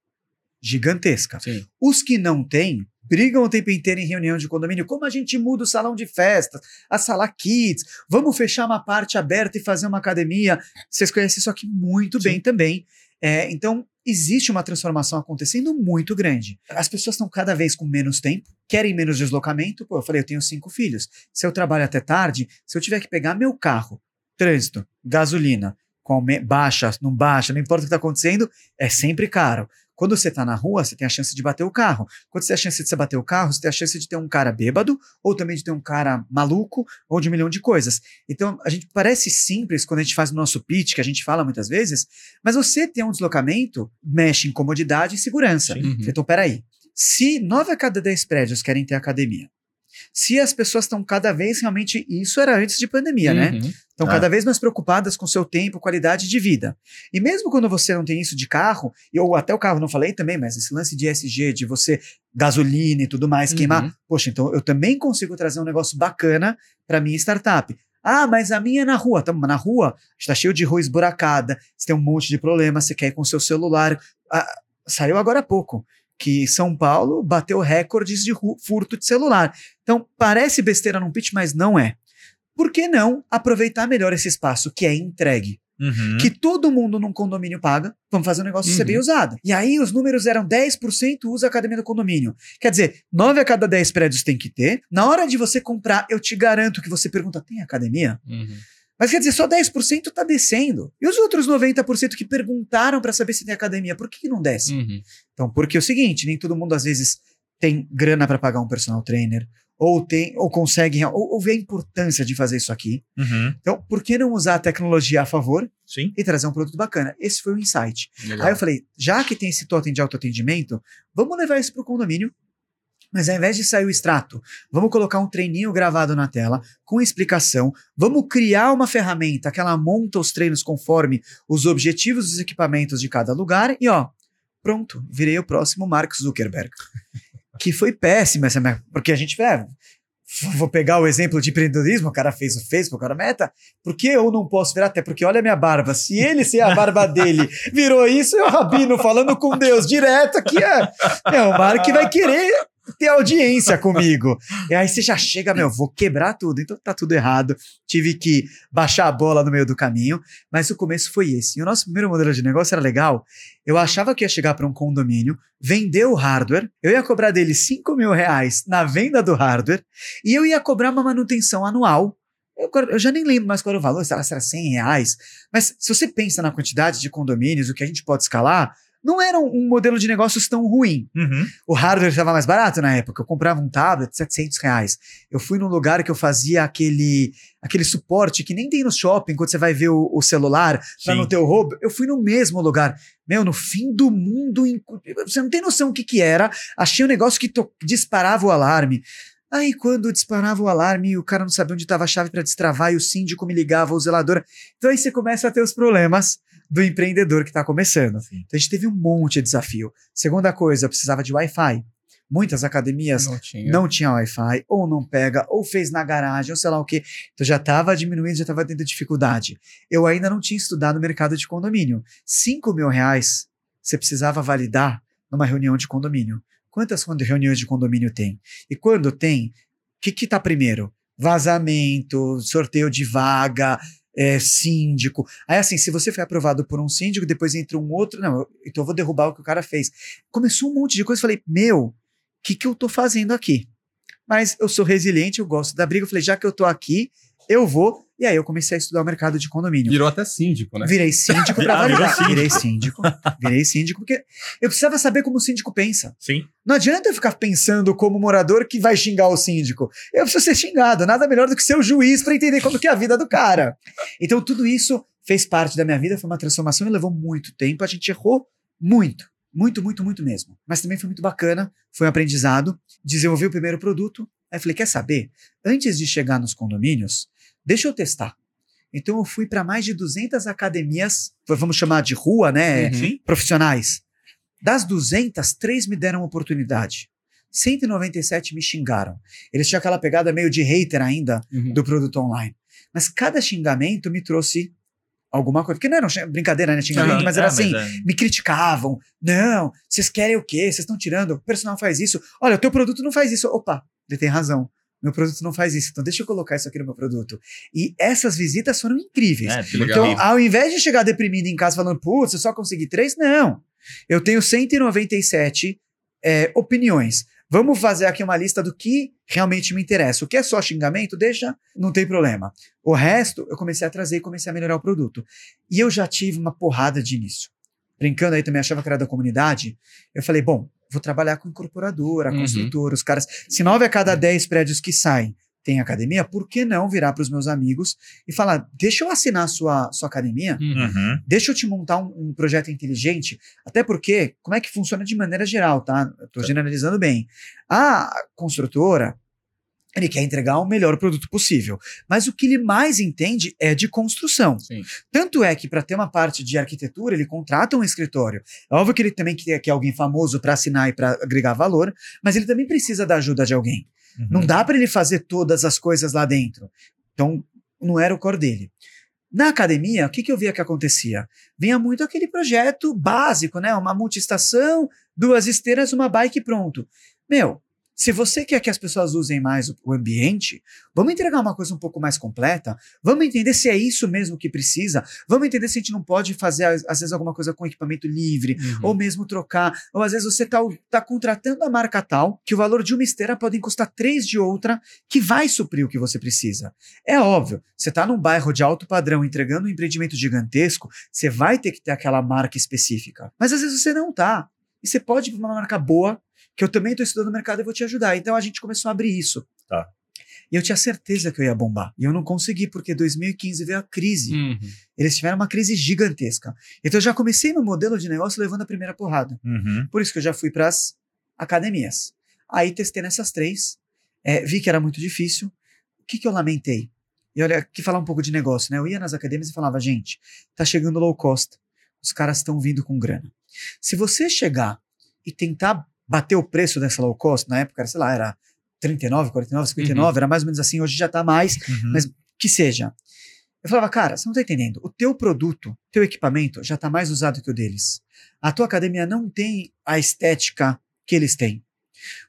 gigantesca. Sim. Os que não têm, brigam o tempo inteiro em reunião de condomínio. Como a gente muda o salão de festas, a sala kids, vamos fechar uma parte aberta e fazer uma academia. Vocês conhecem isso aqui muito Sim. bem também. É, então, existe uma transformação acontecendo muito grande. As pessoas estão cada vez com menos tempo, querem menos deslocamento. Pô, eu falei, eu tenho cinco filhos. Se eu trabalho até tarde, se eu tiver que pegar meu carro, trânsito, gasolina, baixa, não baixa, não importa o que está acontecendo, é sempre caro. Quando você está na rua, você tem a chance de bater o carro. Quando você tem a chance de você bater o carro, você tem a chance de ter um cara bêbado, ou também de ter um cara maluco, ou de um milhão de coisas. Então, a gente parece simples quando a gente faz o nosso pitch, que a gente fala muitas vezes, mas você ter um deslocamento mexe em comodidade e segurança. Uhum. Então, peraí. Se nove a cada dez prédios querem ter academia, se as pessoas estão cada vez realmente. Isso era antes de pandemia, né? uhum. né? Estão ah. cada vez mais preocupadas com seu tempo, qualidade de vida. E mesmo quando você não tem isso de carro, ou até o carro não falei também, mas esse lance de SG, de você gasolina e tudo mais, uhum. queimar. Poxa, então eu também consigo trazer um negócio bacana para minha startup. Ah, mas a minha é na rua. Tá, na rua está cheio de rua esburacada, você tem um monte de problema, você quer ir com seu celular. Ah, saiu agora há pouco que São Paulo bateu recordes de furto de celular. Então, parece besteira num pitch, mas não é. Por que não aproveitar melhor esse espaço que é entregue? Uhum. que todo mundo num condomínio paga. Vamos fazer um negócio ser Uhum. bem usado. E aí os números eram 10% usa a academia do condomínio. Quer dizer, 9 a cada 10 prédios tem que ter. Na hora de você comprar, eu te garanto que você pergunta: tem academia? Uhum. Mas quer dizer, só 10% tá descendo. E os outros 90% que perguntaram para saber se tem academia, por que, que não desce? Uhum. Então, porque é o seguinte, nem todo mundo às vezes tem grana para pagar um personal trainer, ou tem, ou consegue, ou, ou vê a importância de fazer isso aqui. Uhum. Então, por que não usar a tecnologia a favor Sim. e trazer um produto bacana? Esse foi o insight. Legal. Aí eu falei, já que tem esse totem de autoatendimento, vamos levar isso para o condomínio. Mas ao invés de sair o extrato, vamos colocar um treininho gravado na tela, com explicação. Vamos criar uma ferramenta que ela monta os treinos conforme os objetivos dos equipamentos de cada lugar e ó, pronto, virei o próximo Mark Zuckerberg. que foi péssima essa. Porque a gente, é, vou pegar o exemplo de empreendedorismo, o cara fez o Facebook, o cara meta, por que eu não posso virar? Até porque olha a minha barba, se ele ser a barba dele virou isso, é o Rabino falando com Deus direto aqui, é, é o Mark vai querer ter audiência comigo. E aí você já chega, meu, vou quebrar tudo, então tá tudo errado, tive que baixar a bola no meio do caminho, mas o começo foi esse. E o nosso primeiro modelo de negócio era legal, eu achava que ia chegar para um condomínio, vender o hardware, eu ia cobrar dele 5 mil reais na venda do hardware, e eu ia cobrar uma manutenção anual. Eu, eu já nem lembro mais qual era o valor, se era 100 reais. Mas se você pensa na quantidade de condomínios, o que a gente pode escalar, não era um, modelo de negócios tão ruim. Uhum. O hardware estava mais barato na época. Eu comprava um tablet, 700 reais. Eu fui num lugar que eu fazia aquele, aquele suporte que nem tem no shopping, quando você vai ver o, o celular pra Sim. não ter o roubo. Eu fui no mesmo lugar. Meu, no fim do mundo, você não tem noção o que que era. Achei um negócio que to- disparava o alarme. Aí, quando disparava o alarme, o cara não sabia onde estava a chave para destravar e o síndico me ligava, o zelador. Então aí você começa a ter os problemas do empreendedor que está começando. Sim. Então a gente teve um monte de desafio. Segunda coisa, eu precisava de Wi-Fi. Muitas academias Não tinha. não tinha Wi-Fi, ou não pega, ou fez na garagem, ou sei lá o quê. Então já estava diminuindo, já estava tendo dificuldade. Eu ainda não tinha estudado o mercado de condomínio. 5 mil reais você precisava validar numa reunião de condomínio. Quantas reuniões de condomínio tem? E quando tem, o que que tá primeiro? Vazamento, sorteio de vaga, é, síndico. Aí, assim, se você foi aprovado por um síndico, depois entra um outro. Não, então eu vou derrubar o que o cara fez. Começou um monte de coisa. Falei, meu, o que, que eu tô fazendo aqui? Mas eu sou resiliente, eu gosto da briga. Eu falei, já que eu tô aqui, eu vou. E aí eu comecei a estudar o mercado de condomínio. Virou até síndico, né? Virei síndico pra Ah, virou validar. síndico. Virei síndico. Virei síndico, porque eu precisava saber como o síndico pensa. Sim. Não adianta eu ficar pensando como morador que vai xingar o síndico. Eu preciso ser xingado. Nada melhor do que ser o juiz para entender como que é a vida do cara. Então, tudo isso fez parte da minha vida, foi uma transformação e levou muito tempo. A gente errou muito. Muito, muito, muito mesmo. Mas também foi muito bacana, foi um aprendizado. Desenvolvi o primeiro produto. Aí falei: quer saber? Antes de chegar nos condomínios, deixa eu testar. Então eu fui para mais de 200 academias, vamos chamar de rua, né? Uhum. Profissionais. Das 200, três me deram oportunidade. 197 me xingaram. Eles tinham aquela pegada meio de hater ainda Uhum. do produto online. Mas cada xingamento me trouxe alguma coisa. Porque não era brincadeira, né? Xingamento, Sim, mas era é, assim: é- me criticavam. Não, vocês querem o quê? Vocês estão tirando. O personal faz isso. Olha, o teu produto não faz isso. Opa, ele tem razão. Meu produto não faz isso. Então deixa eu colocar isso aqui no meu produto. E essas visitas foram incríveis. é. Então, ao invés de chegar deprimido em casa falando, putz, eu só consegui três, não. Eu tenho 197 é, opiniões. Vamos fazer aqui uma lista do que realmente me interessa. O que é só xingamento, deixa, não tem problema. O resto, eu comecei a trazer e comecei a melhorar o produto. E eu já tive uma porrada de início. Brincando aí também, achava que era da comunidade. Eu falei, bom, vou trabalhar com incorporadora, Uhum. construtora, os caras. Se nove a cada dez prédios que saem tem academia, por que não virar para os meus amigos e falar: deixa eu assinar sua, sua academia? Uhum. Uhum. Deixa eu te montar um, um projeto inteligente, até porque, como é que funciona de maneira geral, tá? Eu tô generalizando bem. A construtora, ele quer entregar o melhor produto possível, mas o que ele mais entende é de construção. Sim. Tanto é que, para ter uma parte de arquitetura, ele contrata um escritório. É óbvio que ele também quer, quer alguém famoso para assinar e para agregar valor, mas ele também precisa da ajuda de alguém. Uhum. Não dá para ele fazer todas as coisas lá dentro. Então, não era o core dele. Na academia, o que, que eu via que acontecia? Vinha muito aquele projeto básico, né? Uma multiestação, duas esteiras, uma bike pronto. Meu, Se você quer que as pessoas usem mais o, ambiente, vamos entregar uma coisa um pouco mais completa, vamos entender se é isso mesmo que precisa, vamos entender se a gente não pode fazer, às às vezes, alguma coisa com equipamento livre, Uhum. ou mesmo trocar, ou às vezes você está tá contratando a marca tal, que o valor de uma esteira pode custar três de outra, que vai suprir o que você precisa. É óbvio, você está num bairro de alto padrão entregando um empreendimento gigantesco, você vai ter que ter aquela marca específica. Mas às vezes você não tá. E você pode ir para uma marca boa, que eu também estou estudando o mercado e vou te ajudar. Então a gente começou a abrir isso. Tá. E eu tinha certeza que eu ia bombar. E eu não consegui, porque 2015 veio a crise. Uhum. Eles tiveram uma crise gigantesca. Então eu já comecei meu modelo de negócio levando a primeira porrada. Uhum. Por isso que eu já fui para as academias. Aí testei nessas três, é, vi que era muito difícil. O que, que eu lamentei? E olha, aqui falar um pouco de negócio, né? Eu ia nas academias e falava, gente, tá chegando low cost, os caras estão vindo com grana. Se você chegar e tentar bater o preço dessa low cost, na época, sei lá, era 39, 49, 59, era mais ou menos assim, hoje já tá mais, Uhum. Mas- que seja. Eu falava, cara, você não tá entendendo. O teu produto, teu equipamento já tá mais usado que o deles. A tua academia não tem a estética que eles têm.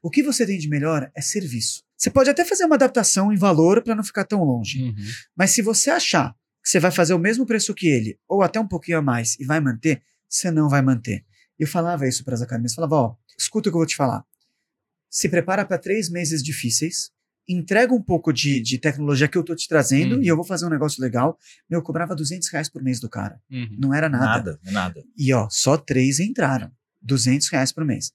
O que você tem de melhor é serviço. Você pode até fazer uma adaptação em valor para não ficar tão longe. Uhum. Mas se você achar que você vai fazer o mesmo preço que ele, ou até um pouquinho a mais, e vai manter, você não vai manter. Eu falava isso para as academias. Falava, ó, escuta o que eu vou te falar. Se prepara para três meses difíceis, entrega um pouco de, de tecnologia que eu tô te trazendo Uhum. e eu vou fazer um negócio legal. Meu, eu cobrava 200 reais por mês do cara. Uhum. Não era nada. Nada, nada. E ó, só três entraram. 200 reais por mês.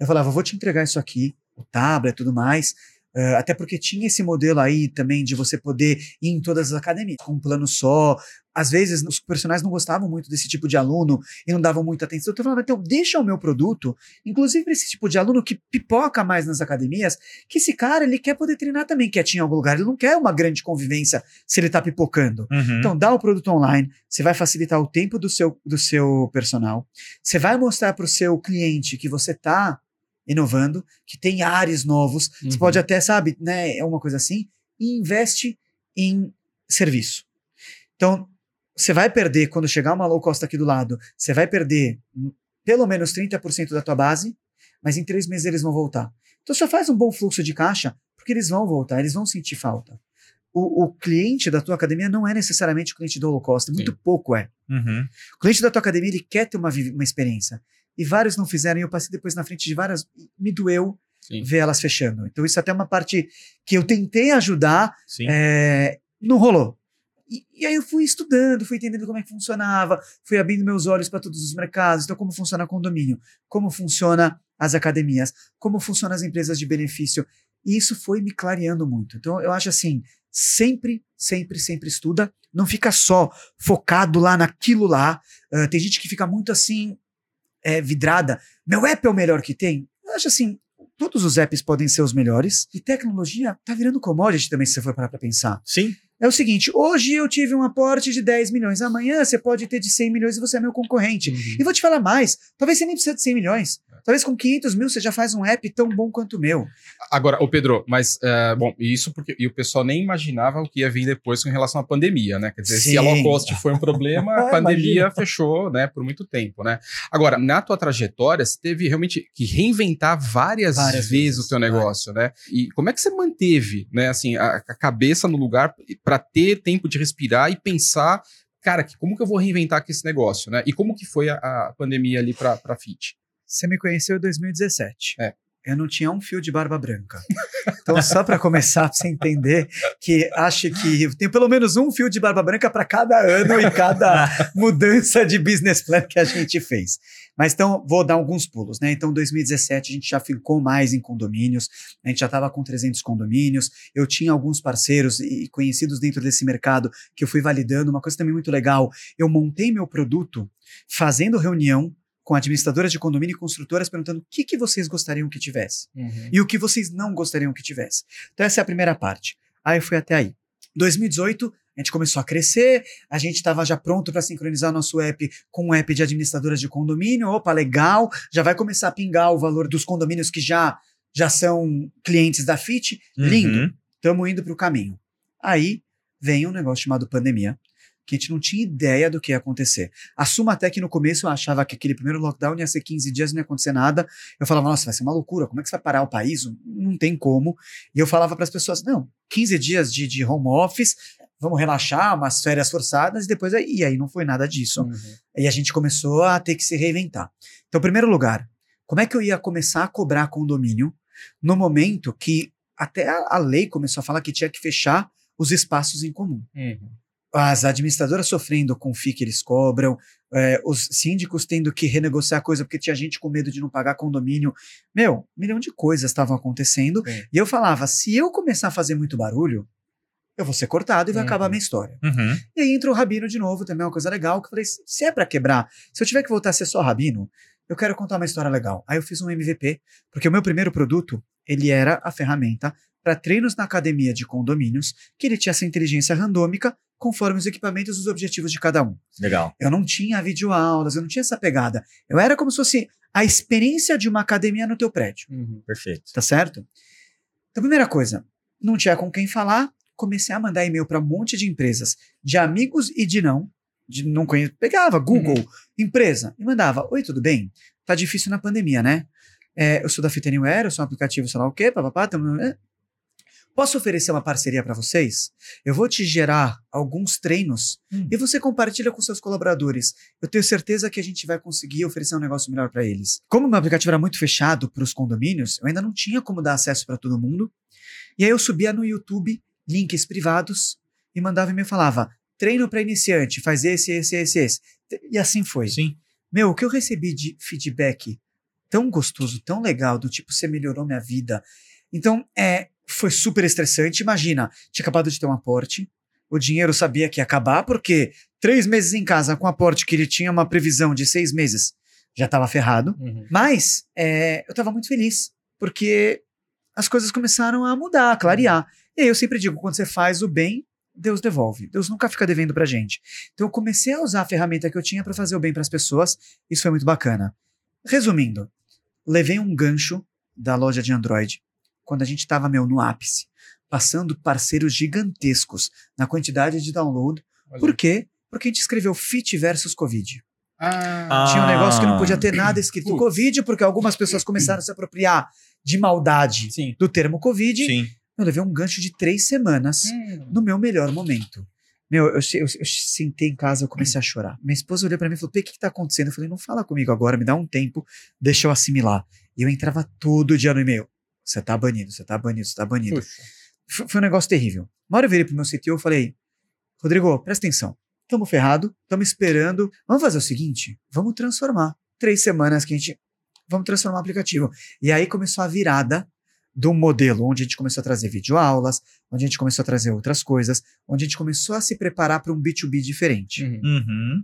Eu falava, vou te entregar isso aqui, o tablet e tudo mais. Eh, até porque tinha esse modelo aí também de você poder ir em todas as academias com um plano só. Às vezes os personagens não gostavam muito desse tipo de aluno e não davam muita atenção. Então eu falava, então deixa o meu produto, inclusive para esse tipo de aluno que pipoca mais nas academias, que esse cara ele quer poder treinar também quietinho em algum lugar. Ele não quer uma grande convivência se ele tá pipocando. Uhum. Então, dá o produto online, você vai facilitar o tempo do seu, do seu personal, você vai mostrar para o seu cliente que você está inovando, que tem áreas novos, você Uhum. pode até, sabe, né, é uma coisa assim, e investe em serviço. Então, você vai perder, quando chegar uma low cost aqui do lado, você vai perder pelo menos 30% da tua base, mas em três meses eles vão voltar. Então, só faz um bom fluxo de caixa, porque eles vão voltar, eles vão sentir falta. O, o cliente da tua academia não é necessariamente o cliente do low cost, muito Sim. pouco é. Uhum. O cliente da tua academia, ele quer ter uma, uma experiência. E vários não fizeram, e eu passei depois na frente de várias, me doeu Sim. ver elas fechando. Então, isso até é uma parte que eu tentei ajudar, é, não rolou. E, e aí eu fui estudando, fui entendendo como é que funcionava, fui abrindo meus olhos para todos os mercados. Então, como funciona condomínio, como funciona as academias, como funcionam as empresas de benefício. E isso foi me clareando muito. Então, eu acho assim, sempre, sempre, sempre estuda. Não fica só focado lá naquilo lá. Ah, tem gente que fica muito assim, é, vidrada. Meu app é o melhor que tem. Eu acho assim, todos os apps podem ser os melhores. E tecnologia tá virando commodity também, se você for parar pra pensar. Sim. É o seguinte, hoje eu tive um aporte de 10 milhões, amanhã você pode ter de 100 milhões e você é meu concorrente. Uhum. E vou te falar mais, talvez você nem precise de 100 milhões. Talvez com 500 mil você já faz um app tão bom quanto o meu. Agora, o Pedro, mas, é, bom, isso porque e o pessoal nem imaginava o que ia vir depois com relação à pandemia, né? Quer dizer, se a Sim. low cost foi um problema, a pandemia fechou, né, por muito tempo, né? Agora, na tua trajetória, você teve realmente que reinventar várias, Várias vezes, vezes, o teu negócio, né? E como é que você manteve, né, assim, a, a cabeça no lugar para ter tempo de respirar e pensar, cara, que, como que eu vou reinventar aqui esse negócio, né? E como que foi a, a pandemia ali para para Fit? Você me conheceu em 2017. É. Eu não tinha um fio de barba branca. Então, só para começar, pra você entender que acho que tenho pelo menos um fio de barba branca para cada ano e cada mudança de business plan que a gente fez. Mas então, vou dar alguns pulos, né? Então, 2017 a gente já ficou mais em condomínios, a gente já estava com 300 condomínios, eu tinha alguns parceiros e conhecidos dentro desse mercado que eu fui validando. Uma coisa também muito legal, eu montei meu produto fazendo reunião com administradoras de condomínio e construtoras perguntando o que, que vocês gostariam que tivesse e o que vocês não gostariam que tivesse. Então essa é a primeira parte. Aí eu fui até aí. 2018, a gente começou a crescer, a gente estava já pronto para sincronizar o nosso app com o app de administradoras de condomínio. Opa, legal, já vai começar a pingar o valor dos condomínios que já, já são clientes da FIT. Lindo, Uhum. estamos indo para o caminho. Aí vem um negócio chamado pandemia. Que a gente não tinha ideia do que ia acontecer. Assumo até que no começo eu achava que aquele primeiro lockdown ia ser 15 dias, não ia acontecer nada. Eu falava, nossa, vai ser uma loucura, como é que você vai parar o país? Não tem como. E eu falava para as pessoas, não, 15 dias de, de home office, vamos relaxar, umas férias forçadas, e depois, e aí não foi nada disso. Uhum. E a gente começou a ter que se reinventar. Então, primeiro lugar, como é que eu ia começar a cobrar condomínio no momento que até a, a lei começou a falar que tinha que fechar os espaços em comum? Uhum. As administradoras sofrendo com o FII que eles cobram, é, os síndicos tendo que renegociar coisa porque tinha gente com medo de não pagar condomínio. Meu, um milhão de coisas estavam acontecendo. Sim. E eu falava: se eu começar a fazer muito barulho, eu vou ser cortado e vai Uhum. acabar a minha história. Uhum. E aí entra o Rabino de novo, também é uma coisa legal, que eu falei, se é pra quebrar, se eu tiver que voltar a ser só Rabino, eu quero contar uma história legal. Aí eu fiz um MVP, porque o meu primeiro produto, ele era a ferramenta para treinos na academia de condomínios, que ele tinha essa inteligência randômica conforme os equipamentos e os objetivos de cada um. Legal. Eu não tinha videoaulas, eu não tinha essa pegada. Eu era como se fosse a experiência de uma academia no teu prédio Uhum. Perfeito. tá certo? Então, primeira coisa, não tinha com quem falar, comecei a mandar e-mail para um monte de empresas, de amigos e de não, de não conheço, pegava Google, empresa, e mandava, oi, tudo bem? Tá difícil na pandemia, né? É, eu sou da Fit Anywhere, eu sou um aplicativo sei lá o quê, papapá, tamo- é. Posso oferecer uma parceria para vocês? Eu vou te gerar alguns treinos Hum. e você compartilha com seus colaboradores. Eu tenho certeza que a gente vai conseguir oferecer um negócio melhor para eles. Como o meu aplicativo era muito fechado para os condomínios, eu ainda não tinha como dar acesso para todo mundo. E aí eu subia no YouTube links privados e mandava e falava: treino para iniciante, faz esse, esse, esse, esse. E assim foi. Sim. Meu, o que eu recebi de feedback tão gostoso, tão legal, do tipo, você melhorou minha vida. Então, é, foi super estressante. Imagina, tinha acabado de ter um aporte, o dinheiro sabia que ia acabar, porque três meses em casa com aporte que ele tinha uma previsão de seis meses, já estava ferrado. Uhum. Mas é, eu estava muito feliz, porque as coisas começaram a mudar, a clarear. E aí eu sempre digo, quando você faz o bem, Deus devolve. Deus nunca fica devendo pra gente. Então eu comecei a usar a ferramenta que eu tinha para fazer o bem para as pessoas. Isso foi muito bacana. Resumindo, levei um gancho da loja de Android quando a gente estava meu no ápice, passando parceiros gigantescos na quantidade de download. Olha. Por quê? Porque a gente escreveu Fit versus Covid. Ah, Tinha um negócio que não podia ter nada escrito Putz. Covid, porque algumas pessoas começaram a se apropriar de maldade sim. do termo Covid. Sim. Eu levei um gancho de três semanas Hum. no meu melhor momento. Meu, eu, eu, eu sentei em casa, eu comecei a chorar. Minha esposa olhou pra mim e falou: Pê, o que, que tá acontecendo? Eu falei: não fala comigo agora, me dá um tempo, deixa eu assimilar. E eu entrava todo dia no e-mail. Você tá banido, você tá banido, você tá banido. Puxa. F- Foi um negócio terrível. Uma hora eu virei pro meu CTO e falei: Rodrigo, presta atenção. Tamo ferrado, tamo esperando. Vamos fazer o seguinte: vamos transformar. Três semanas que a gente. Vamos transformar o aplicativo. E aí começou a virada do modelo, onde a gente começou a trazer videoaulas, onde a gente começou a trazer outras coisas, onde a gente começou a se preparar para um B2B diferente. Uhum. Uhum.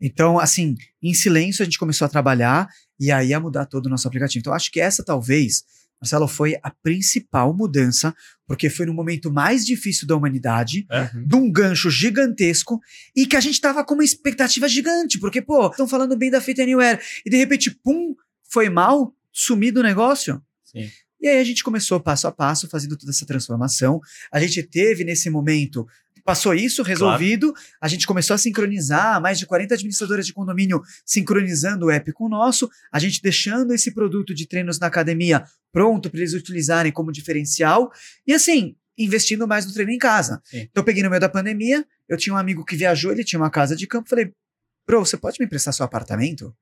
Então, assim, em silêncio a gente começou a trabalhar e aí a mudar todo o nosso aplicativo. Então, acho que essa talvez, Marcelo, foi a principal mudança, porque foi no momento mais difícil da humanidade, Uhum. de um gancho gigantesco e que a gente tava com uma expectativa gigante, porque, pô, estão falando bem da Fit Anywhere e de repente, pum, foi mal, sumido o negócio. Sim. E aí a gente começou passo a passo fazendo toda essa transformação. A gente teve nesse momento, passou isso resolvido, a gente começou a sincronizar, mais de 40 administradoras de condomínio sincronizando o app com o nosso, a gente deixando esse produto de treinos na academia pronto para eles utilizarem como diferencial. E assim, investindo mais no treino em casa. Sim. Então eu peguei no meio da pandemia, eu tinha um amigo que viajou, ele tinha uma casa de campo, falei, bro, você pode me emprestar seu apartamento?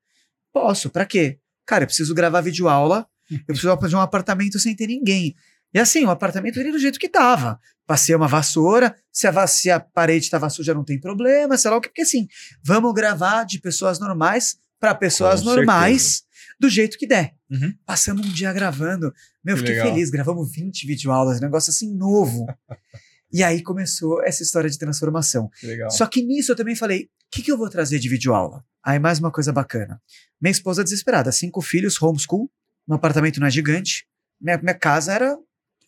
Posso, pra quê? Cara, eu preciso gravar videoaula, eu preciso fazer um apartamento sem ter ninguém. E assim, o apartamento ele do jeito que tava. Passei uma vassoura, se a, se a parede tava suja não tem problema, sei lá o que, porque assim, vamos gravar de pessoas normais para pessoas Com normais do jeito que der. Uhum. Passamos um dia gravando. Meu, Que fiquei legal. feliz, gravamos 20 videoaulas, negócio assim novo. e aí começou essa história de transformação. Legal. Só que nisso eu também falei, o que, que eu vou trazer de videoaula? Aí mais uma coisa bacana. Minha esposa desesperada, cinco filhos, homeschool, um apartamento não é gigante. Minha, minha casa era,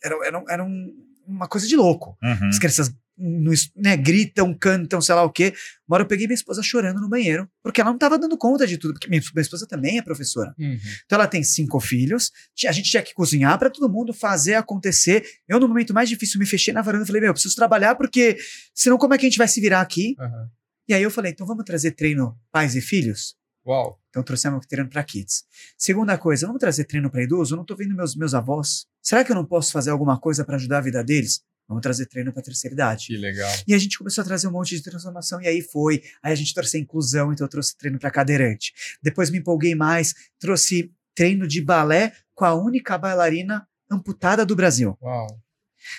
era, era, era um- uma coisa de louco. Uhum. As crianças no né, gritam, cantam, sei lá o quê. Uma hora eu peguei minha esposa chorando no banheiro, porque ela não estava dando conta de tudo. Porque minha, minha esposa também é professora. Uhum. Então ela tem cinco filhos, a gente tinha que cozinhar para todo mundo fazer acontecer. Eu, no momento mais difícil, me fechei na varanda e falei: Meu, eu preciso trabalhar porque senão como é que a gente vai se virar aqui? Aham. E aí eu falei, então vamos trazer treino pais e filhos? Uau. Então trouxemos treino para kids. Segunda coisa, vamos trazer treino para idoso? Eu não tô vendo meus, meus avós. Será que eu não posso fazer alguma coisa para ajudar a vida deles? Vamos trazer treino para terceira idade. Que legal. E a gente começou a trazer um monte de transformação, e aí foi. Aí a gente trouxe a inclusão, então eu trouxe treino para cadeirante. Depois me empolguei mais, trouxe treino de balé com a única bailarina amputada do Brasil. Uau.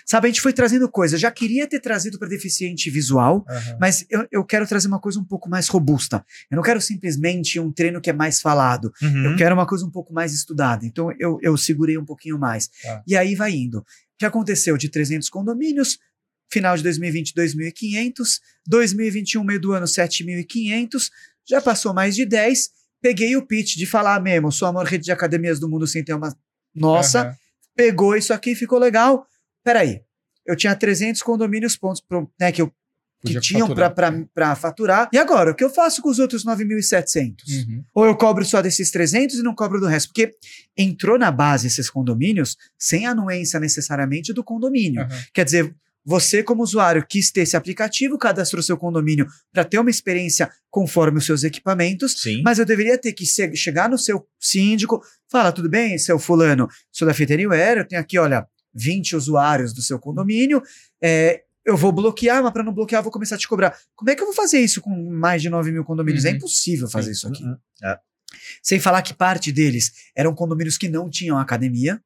Sabe, a gente foi trazendo coisas. Já queria ter trazido para deficiente visual, Aham. mas eu, eu quero trazer uma coisa um pouco mais robusta. Eu não quero simplesmente um treino que é mais falado. Uhum. Eu quero uma coisa um pouco mais estudada. Então eu, eu segurei um pouquinho mais. Tá. E aí vai indo. O que aconteceu de 300 condomínios? Final de 2020, 2.500. 2021, meio do ano, 7.500. Já passou mais de 10. Peguei o pitch de falar mesmo, sou a maior rede de academias do mundo sem ter uma nossa. Pegou isso aqui, ficou legal. Peraí, eu tinha 300 condomínios pontos pro, né, que, eu, que Podia tinham para faturar. E agora, o que eu faço com os outros 9.700? Uhum. Ou eu cobro só desses 300 e não cobro do resto? Porque entrou na base esses condomínios sem anuência necessariamente do condomínio. Aham. Quer dizer, você, como usuário, quis ter esse aplicativo, cadastrou seu condomínio para ter uma experiência conforme os seus equipamentos, Sim. mas eu deveria ter que che- chegar no seu síndico, fala, tudo bem, seu fulano, sou da Fit Anywhere, eu tenho aqui, olha, 20 usuários do seu condomínio, é, eu vou bloquear, mas para não bloquear, eu vou começar a te cobrar. Como é que eu vou fazer isso com mais de 9 mil condomínios? É Uhum. impossível fazer isso aqui. Uhum. É. Sem falar que parte deles eram condomínios que não tinham academia.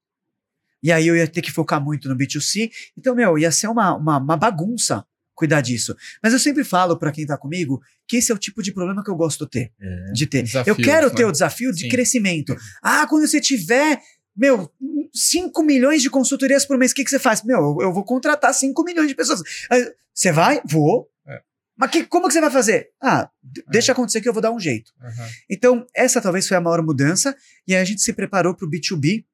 E aí eu ia ter que focar muito no B2C. Então, meu, ia ser uma, uma, uma bagunça cuidar disso. Mas eu sempre falo para quem tá comigo que esse é o tipo de problema que eu gosto de ter. É. De ter. eu quero né? ter o desafio de Sim. crescimento. Ah, quando você tiver, meu, 5 milhões de consultorias por mês, o que, que você faz? Meu, eu, vou contratar 5 milhões de pessoas. Você vai? Vou. É. Mas que, como que você vai fazer? Ah, d- deixa acontecer que eu vou dar um jeito. Aham. Então, essa talvez foi a maior mudança, e aí a gente se preparou para o B2B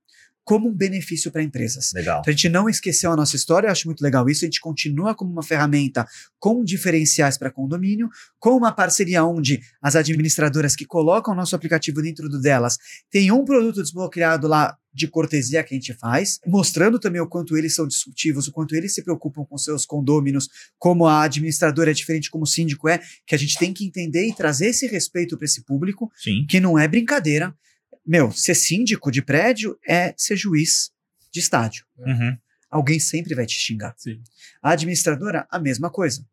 como um benefício para empresas. Legal. Então, a gente não esqueceu a nossa história, eu acho muito legal isso. A gente continua como uma ferramenta com diferenciais para condomínio, com uma parceria onde as administradoras que colocam o nosso aplicativo dentro do delas têm um produto desbloqueado lá de cortesia que a gente faz, mostrando também o quanto eles são disruptivos, o quanto eles se preocupam com seus condôminos, como a administradora é diferente, como o síndico é, que a gente tem que entender e trazer esse respeito para esse público Sim. que não é brincadeira. Meu, ser síndico de prédio é ser juiz de estádio. Uhum. Alguém sempre vai te xingar. Sim. A administradora, a mesma coisa.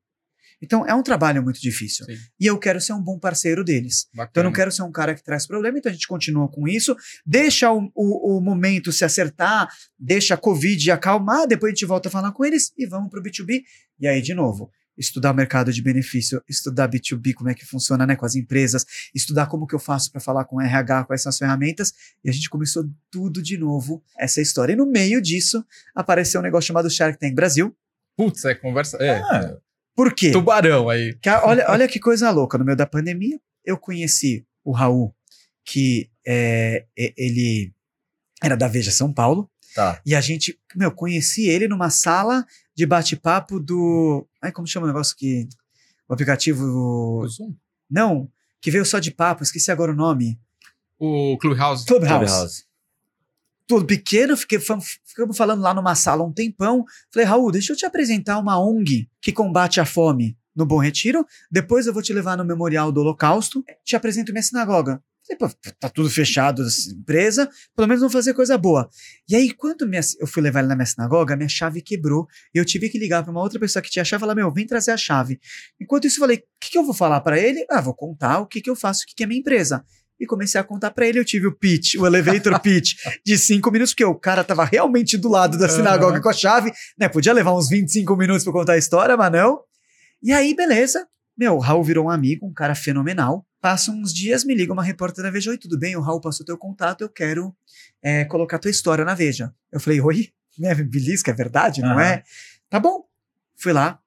Então, é um trabalho muito difícil. Sim. E eu quero ser um bom parceiro deles. Bacana. Então, eu não quero ser um cara que traz problema, então a gente continua com isso, deixa o, o, o momento se acertar, deixa a Covid acalmar, depois a gente volta a falar com eles e vamos para o B2B. E aí, de novo, estudar o mercado de benefício, estudar B2B, como é que funciona né, com as empresas, estudar como que eu faço para falar com RH, quais são as ferramentas, e a gente começou tudo de novo, essa história. E no meio disso, apareceu um negócio chamado Shark Tank Brasil. Putz, é conversa. É. Ah. Por quê? Tubarão aí. Que olha, olha que coisa louca. No meio da pandemia, eu conheci o Raul, que é, ele era da Veja São Paulo, Tá. e a gente, meu, conheci ele numa sala de bate-papo do. Ai, como chama o negócio que. O aplicativo. O Zoom? Não, que veio só de papo, esqueci agora o nome. O Clubhouse. Clubhouse. Clubhouse. Tudo pequeno, fiquei, ficamos falando lá numa sala um tempão. Falei, Raul, deixa eu te apresentar uma ONG que combate a fome no Bom Retiro. Depois eu vou te levar no Memorial do Holocausto. Te apresento minha sinagoga. Falei, pô, tá tudo fechado, empresa, pelo menos vamos fazer coisa boa. E aí, quando minha- eu fui levar ele na minha sinagoga, minha chave quebrou. E eu tive que ligar para uma outra pessoa que tinha a chave e falar: Meu, vem trazer a chave. Enquanto isso, eu falei: O que, que eu vou falar para ele? Ah, vou contar o que, que eu faço, o que, que é minha empresa. E comecei a contar para ele. Eu tive o pitch, o elevator pitch de cinco minutos, porque o cara tava realmente do lado da sinagoga Aham. com a chave, né? Podia levar uns 25 minutos para contar a história, mas não. E aí, beleza. Meu, o Raul virou um amigo, um cara fenomenal. Passa uns dias, me liga uma repórter da Veja. Oi, tudo bem? O Raul passou teu contato, eu quero é, colocar tua história na Veja. Eu falei, oi, né, belisca, é verdade, não Aham. é? Tá bom. Fui lá,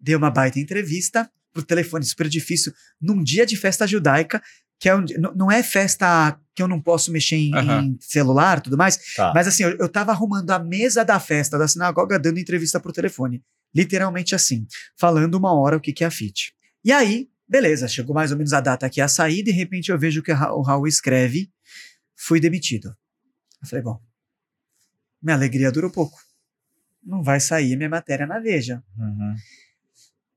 dei uma baita entrevista por telefone, super difícil, num dia de festa judaica, que é não é festa que eu não posso mexer em, Aham. em celular e tudo mais, Tá. mas assim, eu, eu tava arrumando a mesa da festa da sinagoga, dando entrevista por telefone. Literalmente assim, falando uma hora o que, que é a FIT. E aí, beleza, chegou mais ou menos a data que ia sair, de repente eu vejo que o Raul escreve, fui demitido. Eu falei, bom, minha alegria durou pouco. Não vai sair minha matéria na Veja. Uhum.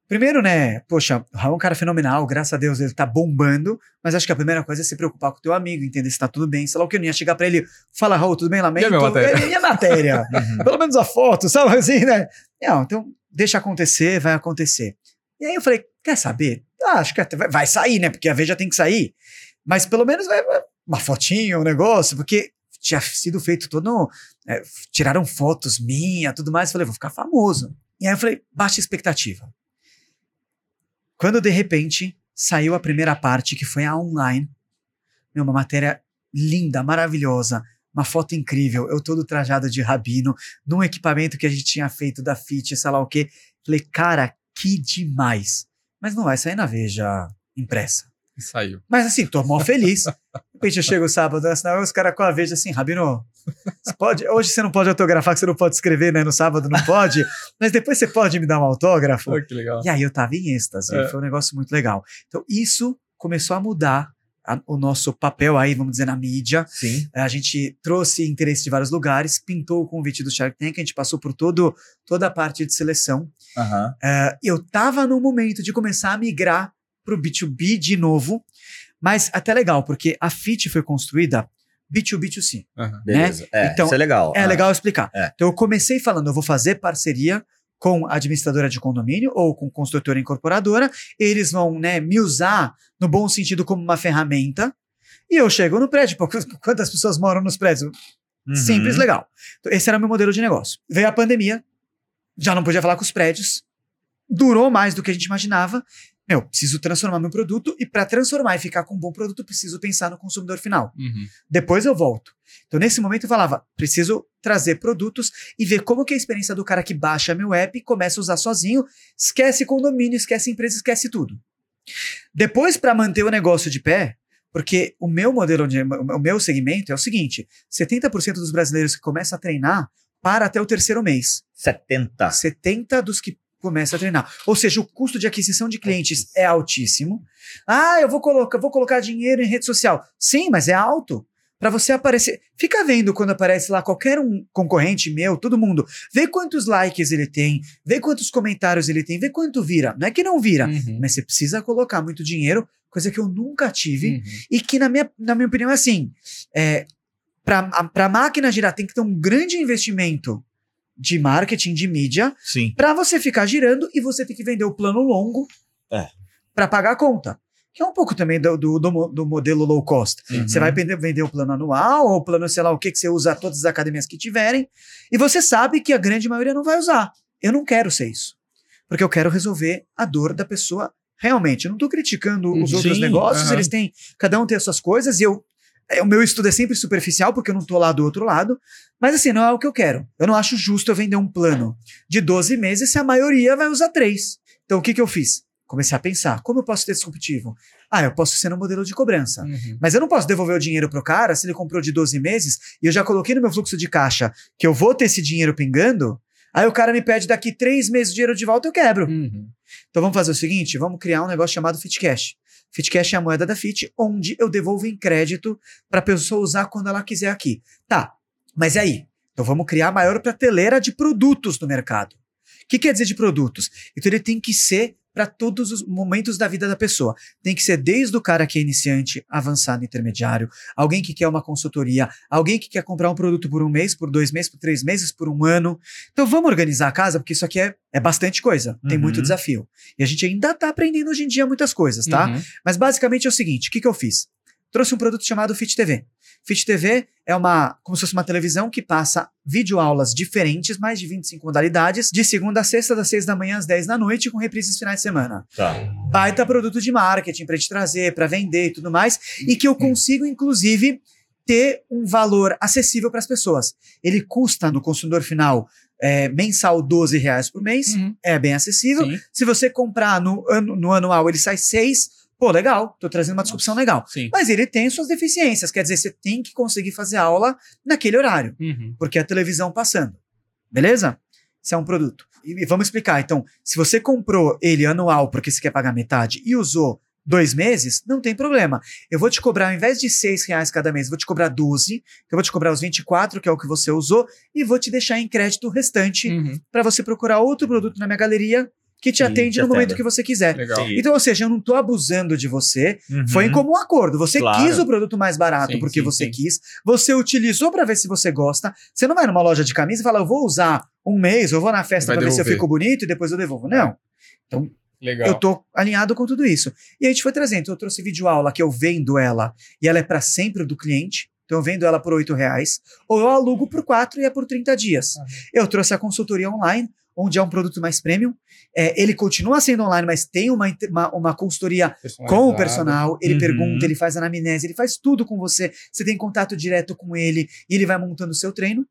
Primeiro, né, poxa, o Raul é um cara fenomenal, graças a Deus ele tá bombando, mas acho que a primeira coisa é se preocupar com o teu amigo, entender se tá tudo bem, sei lá o que, eu não ia chegar pra ele, fala Raul, tudo bem, lamento? E a minha matéria? É, e a matéria? Uhum. Pelo menos a foto, sabe assim, né? Não, então deixa acontecer, vai acontecer. E aí eu falei, quer saber? Ah, acho que vai- sair, né, porque a Veja tem que sair, mas pelo menos vai, vai- uma fotinha, um negócio, porque tinha sido feito todo, é, tiraram fotos minha, tudo mais, eu falei, vou ficar famoso. E aí eu falei, baixa expectativa. Quando de repente saiu a primeira parte, que foi a online, meu, uma matéria linda, maravilhosa, uma foto incrível, eu todo trajado de rabino, num equipamento que a gente tinha feito da FIT, sei lá o quê. Falei, cara, que demais. Mas não vai sair na Veja impressa. Saiu. Mas assim, tô mó feliz. De repente eu chego sábado, assim, os caras com a Veja assim, Rabino, pode, hoje você não pode autografar, que você não pode escrever, né? No sábado não pode, mas depois você pode me dar um autógrafo. Pô, que legal. E aí eu tava em êxtase, É. foi um negócio muito legal. Então isso começou a mudar a- o nosso papel aí, vamos dizer, na mídia. Sim. A gente trouxe interesse de vários lugares, pintou o convite do Shark Tank, a gente passou por todo, toda a parte de seleção. É, eu tava no momento de começar a migrar pro B2B de novo, mas até legal, porque a FIT foi construída B2B2C. Aham. Beleza. É, Então, isso é legal. É Ah, legal explicar. É. Então eu comecei falando, eu vou fazer parceria com a administradora de condomínio ou com construtora incorporadora, eles vão né, me usar no bom sentido como uma ferramenta, e eu chego no prédio, pô, quantas pessoas moram nos prédios? uhum. Simples, legal. Então, esse era o meu modelo de negócio. Veio a pandemia, já não podia falar com os prédios, durou mais do que a gente imaginava. Meu, preciso transformar meu produto e para transformar e ficar com um bom produto, preciso pensar no consumidor final. Uhum. Depois eu volto. Então, nesse momento, eu falava: preciso trazer produtos e ver como que é a experiência do cara que baixa meu app e começa a usar sozinho, esquece condomínio, esquece empresa, esquece tudo. Depois, para manter o negócio de pé, porque o meu modelo, de, o meu segmento é o seguinte: 70% dos brasileiros que começam a treinar para até o terceiro mês. 70. 70 dos que começam a treinar. Ou seja, o custo de aquisição de clientes é altíssimo. Ah, eu vou colocar, vou colocar dinheiro em rede social. Sim, mas é alto. Para você aparecer. Fica vendo quando aparece lá qualquer um concorrente meu, todo mundo. Vê quantos likes ele tem, vê quantos comentários ele tem, vê quanto vira. Não é que não vira, Uhum. mas você precisa colocar muito dinheiro, coisa que eu nunca tive. Uhum. E que, na minha, na minha opinião, é assim: é, para a máquina girar, tem que ter um grande investimento de marketing, de mídia, Sim. para você ficar girando e você tem que vender o plano longo É. para pagar a conta. Que é um pouco também do, do, do do modelo low cost. Uhum. Você vai vender, vender o plano anual, ou o plano, sei lá o que, que você usa todas as academias que tiverem, e você sabe que a grande maioria não vai usar. Eu não quero ser isso. Porque eu quero resolver a dor da pessoa realmente. Eu não estou criticando os Uhum. outros Sim, negócios, aham. eles têm. Cada um tem as suas coisas, e eu. É, O meu estudo é sempre superficial, porque eu não tô lá do outro lado. Mas assim, não é o que eu quero. Eu não acho justo eu vender um plano de 12 meses se a maioria vai usar três. Então o que, que eu fiz? Comecei a pensar, como eu posso ser disruptivo? Ah, eu posso ser no modelo de cobrança. Uhum. Mas eu não posso devolver o dinheiro pro cara se ele comprou de 12 meses e eu já coloquei no meu fluxo de caixa que eu vou ter esse dinheiro pingando. Aí o cara me pede daqui três meses o dinheiro de volta, eu quebro. Uhum. Então vamos fazer o seguinte: vamos criar um negócio chamado FitCash. FitCash é a moeda da Fit, onde eu devolvo em crédito para a pessoa usar quando ela quiser aqui. Tá, mas e aí? Então vamos criar a maior prateleira de produtos no mercado. O que quer dizer de produtos? Então ele tem que ser para todos os momentos da vida da pessoa. Tem que ser desde o cara que é iniciante, avançado, intermediário, alguém que quer uma consultoria, alguém que quer comprar um produto por um mês, por dois meses, por três meses, por um ano. Então vamos organizar a casa, porque isso aqui é, é bastante coisa, tem Uhum. muito desafio. E a gente ainda tá aprendendo hoje em dia muitas coisas, tá? Uhum. Mas basicamente é o seguinte: o que, que eu fiz? Trouxe um produto chamado Fit TV. Fit TV é uma, como se fosse uma televisão que passa videoaulas diferentes, mais de 25 modalidades, de segunda a sexta, das 6 da manhã às 10 da noite, com reprises finais de semana. Tá. Baita produto de marketing para te trazer, para vender e tudo mais, e que eu consigo, inclusive, ter um valor acessível para as pessoas. Ele custa no consumidor final é, mensal 12 reais por mês, Uhum. é bem acessível. Sim, Se você comprar no, ano- no anual, ele sai 6. Pô, legal, tô trazendo uma discussão legal. sim. Mas ele tem suas deficiências, quer dizer, você tem que conseguir fazer aula naquele horário, Uhum. porque é a televisão passando. Beleza? Isso é um produto. E, vamos explicar. Então, se você comprou ele anual porque você quer pagar metade e usou dois meses, não tem problema. Eu vou te cobrar, ao invés de seis reais cada mês, vou te cobrar 12, eu vou te cobrar os 24, que é o que você usou, e vou te deixar em crédito o restante Uhum. para você procurar outro produto na minha galeria que te Sim, atende te no momento que você quiser. Legal. Então, ou seja, eu não tô abusando de você, Uhum. foi em comum acordo. Você Claro. quis o produto mais barato Sim, porque sim, você sim. quis, você utilizou pra ver se você gosta. Você não vai numa loja de camisa e fala, eu vou usar um mês, eu vou na festa Vai pra ver se eu fico bonito e depois eu devolvo. Não. Legal. Eu tô alinhado com tudo isso. E a gente foi trazendo. Então, eu trouxe vídeo aula que eu vendo ela e ela é pra sempre do cliente. Então eu vendo ela por 8 reais, ou eu alugo por 4 e é por 30 dias. Aham. Eu trouxe a consultoria online, onde é um produto mais premium. É, ele continua sendo online, mas tem uma, uma, uma consultoria com o personal. Ele Uhum. pergunta, ele faz anamnese, ele faz tudo com você. Você tem contato direto com ele e ele vai montando o seu treino.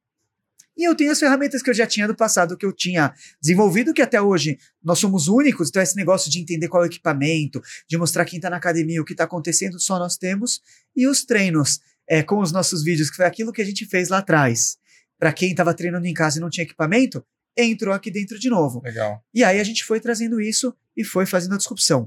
E eu tenho as ferramentas que eu já tinha do passado, que eu tinha desenvolvido, que até hoje nós somos únicos. Então, esse negócio de entender qual é o equipamento, de mostrar quem está na academia, o que está acontecendo, só nós temos. E os treinos é, com os nossos vídeos, que foi aquilo que a gente fez lá atrás. Para quem estava treinando em casa e não tinha equipamento, entrou aqui dentro de novo. Legal. E aí a gente foi trazendo isso e foi fazendo a disrupção.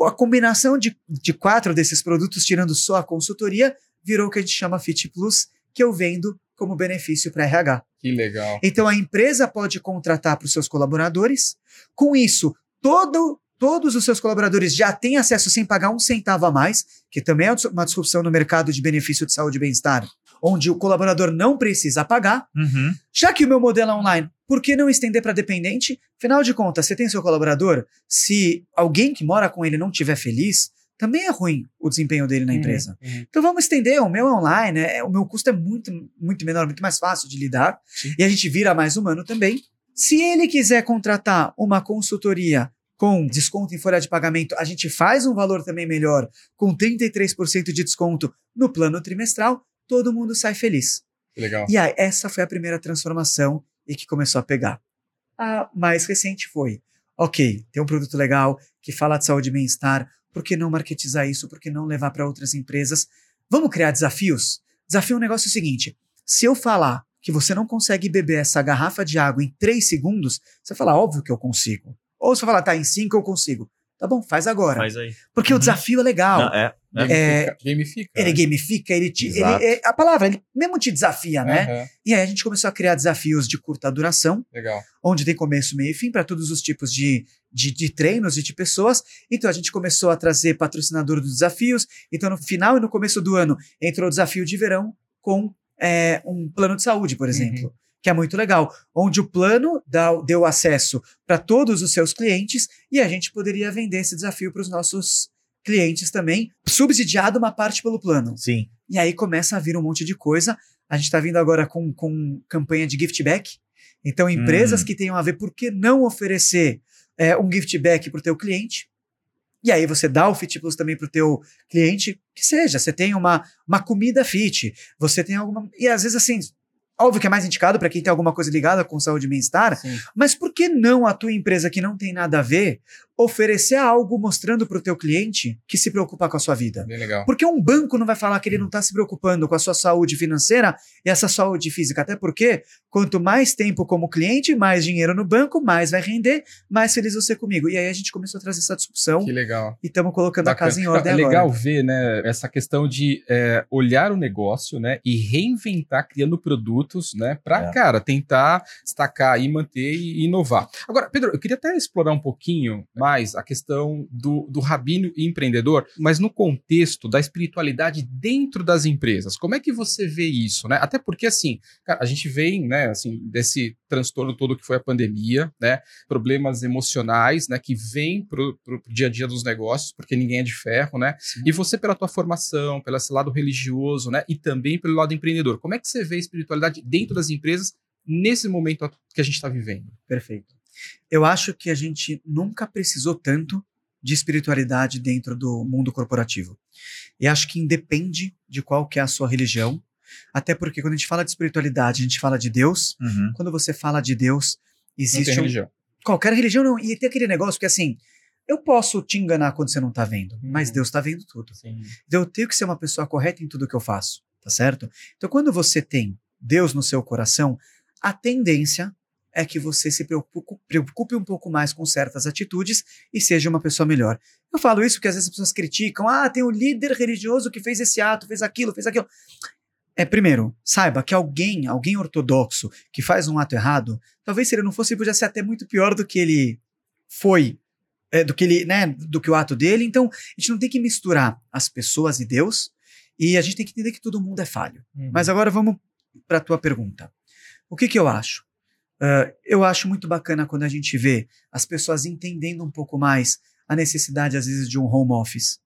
A combinação de, de quatro desses produtos, tirando só a consultoria, virou o que a gente chama Fit Plus, que eu vendo como benefício para RH. Que legal. Então a empresa pode contratar para os seus colaboradores. Com isso, todo, todos os seus colaboradores já têm acesso sem pagar um centavo a mais, que também é uma disrupção no mercado de benefício de saúde e bem-estar, onde o colaborador não precisa pagar. Uhum. Já que o meu modelo é online, por que não estender para dependente? Afinal de contas, você tem seu colaborador, se alguém que mora com ele não estiver feliz, também é ruim o desempenho dele na empresa. Uhum, uhum. Então vamos estender, o meu é online, é, o meu custo é muito, muito menor, muito mais fácil de lidar, Sim. e a gente vira mais humano também. Se ele quiser contratar uma consultoria com desconto em folha de pagamento, a gente faz um valor também melhor, com 33% de desconto no plano trimestral, todo mundo sai feliz. Legal. E aí, essa foi a primeira transformação e que começou a pegar. A mais recente foi: ok, tem um produto legal que fala de saúde e bem-estar, por que não marketizar isso? Por que não levar para outras empresas? Vamos criar desafios? Desafio é um negócio seguinte: se eu falar que você não consegue beber essa garrafa de água em 3 segundos, você fala, óbvio que eu consigo. Ou você fala, tá, em 5 eu consigo. Tá bom, faz agora. Faz aí. Porque o Uhum. desafio é legal. Não, é. é. Gamifica. gamifica, Ele né? gamifica, ele te. Exato. é- a palavra, ele mesmo te desafia, né? Aham, E aí a gente começou a criar desafios de curta duração, Legal. onde tem começo, meio e fim para todos os tipos de, de, de treinos e de pessoas. Então a gente começou a trazer patrocinador dos desafios. Então no final e no começo do ano entrou o desafio de verão com é, um plano de saúde, por exemplo. Que é muito legal, onde o plano dá, deu acesso para todos os seus clientes e a gente poderia vender esse desafio para os nossos clientes também, subsidiado uma parte pelo plano. Sim. E aí começa a vir um monte de coisa. A gente está vindo agora com, com campanha de gift back. Então, empresas Hum. que tenham a ver, por que não oferecer é, um gift back para o teu cliente? E aí você dá o Fit Plus também para o teu cliente, que seja, você tem uma, uma comida fit, você tem alguma... E às vezes, assim, óbvio que é mais indicado para quem tem alguma coisa ligada com saúde e bem-estar, mas por que não a tua empresa que não tem nada a ver oferecer algo mostrando para o teu cliente que se preocupa com a sua vida? Bem legal. Porque um banco não vai falar que ele não está se preocupando com a sua saúde financeira e essa saúde física. Até porque, quanto mais tempo como cliente, mais dinheiro no banco, mais vai render, mais feliz você comigo. E aí a gente começou a trazer essa discussão Que legal. e estamos colocando a Bacana. casa em ordem é legal agora. ver, né, essa questão de é, olhar o negócio, né, e reinventar criando produtos, né, para, É. cara, tentar destacar e manter e inovar. Agora, Pedro, eu queria até explorar um pouquinho mais a questão do, do rabino e empreendedor, mas no contexto da espiritualidade dentro das empresas. Como é que você vê isso, né? Até porque, assim, cara, a gente vem, né, assim, desse transtorno todo que foi a pandemia, né, problemas emocionais, né, que vêm pro, pro dia a dia dos negócios, porque ninguém é de ferro, né? Sim. E você, pela tua formação, pelo esse lado religioso, né? E também pelo lado empreendedor, como é que você vê a espiritualidade dentro das empresas nesse momento que a gente está vivendo? Perfeito. Eu acho que a gente nunca precisou tanto de espiritualidade dentro do mundo corporativo. E acho que independe de qual que é a sua religião, até porque quando a gente fala de espiritualidade, a gente fala de Deus. Uhum. Quando você fala de Deus, existe um, religião. qualquer religião não. E tem aquele negócio que assim, eu posso te enganar quando você não tá vendo, mas Uhum. Deus tá vendo tudo. Sim. Então eu tenho que ser uma pessoa correta em tudo que eu faço, tá certo? Então quando você tem Deus no seu coração, a tendência é que você se preocupe, preocupe um pouco mais com certas atitudes e seja uma pessoa melhor. Eu falo isso porque às vezes as pessoas criticam, ah, tem um líder religioso que fez esse ato, fez aquilo, fez aquilo. É, primeiro, saiba que alguém, alguém ortodoxo que faz um ato errado, talvez se ele não fosse, ele podia ser até muito pior do que ele foi, é, do que ele, né, do que o ato dele. Então, a gente não tem que misturar as pessoas e Deus, e a gente tem que entender que todo mundo é falho. Uhum. Mas agora vamos para a tua pergunta. O que, que eu acho? Uh, eu acho muito bacana quando a gente vê as pessoas entendendo um pouco mais a necessidade, às vezes, de um home office.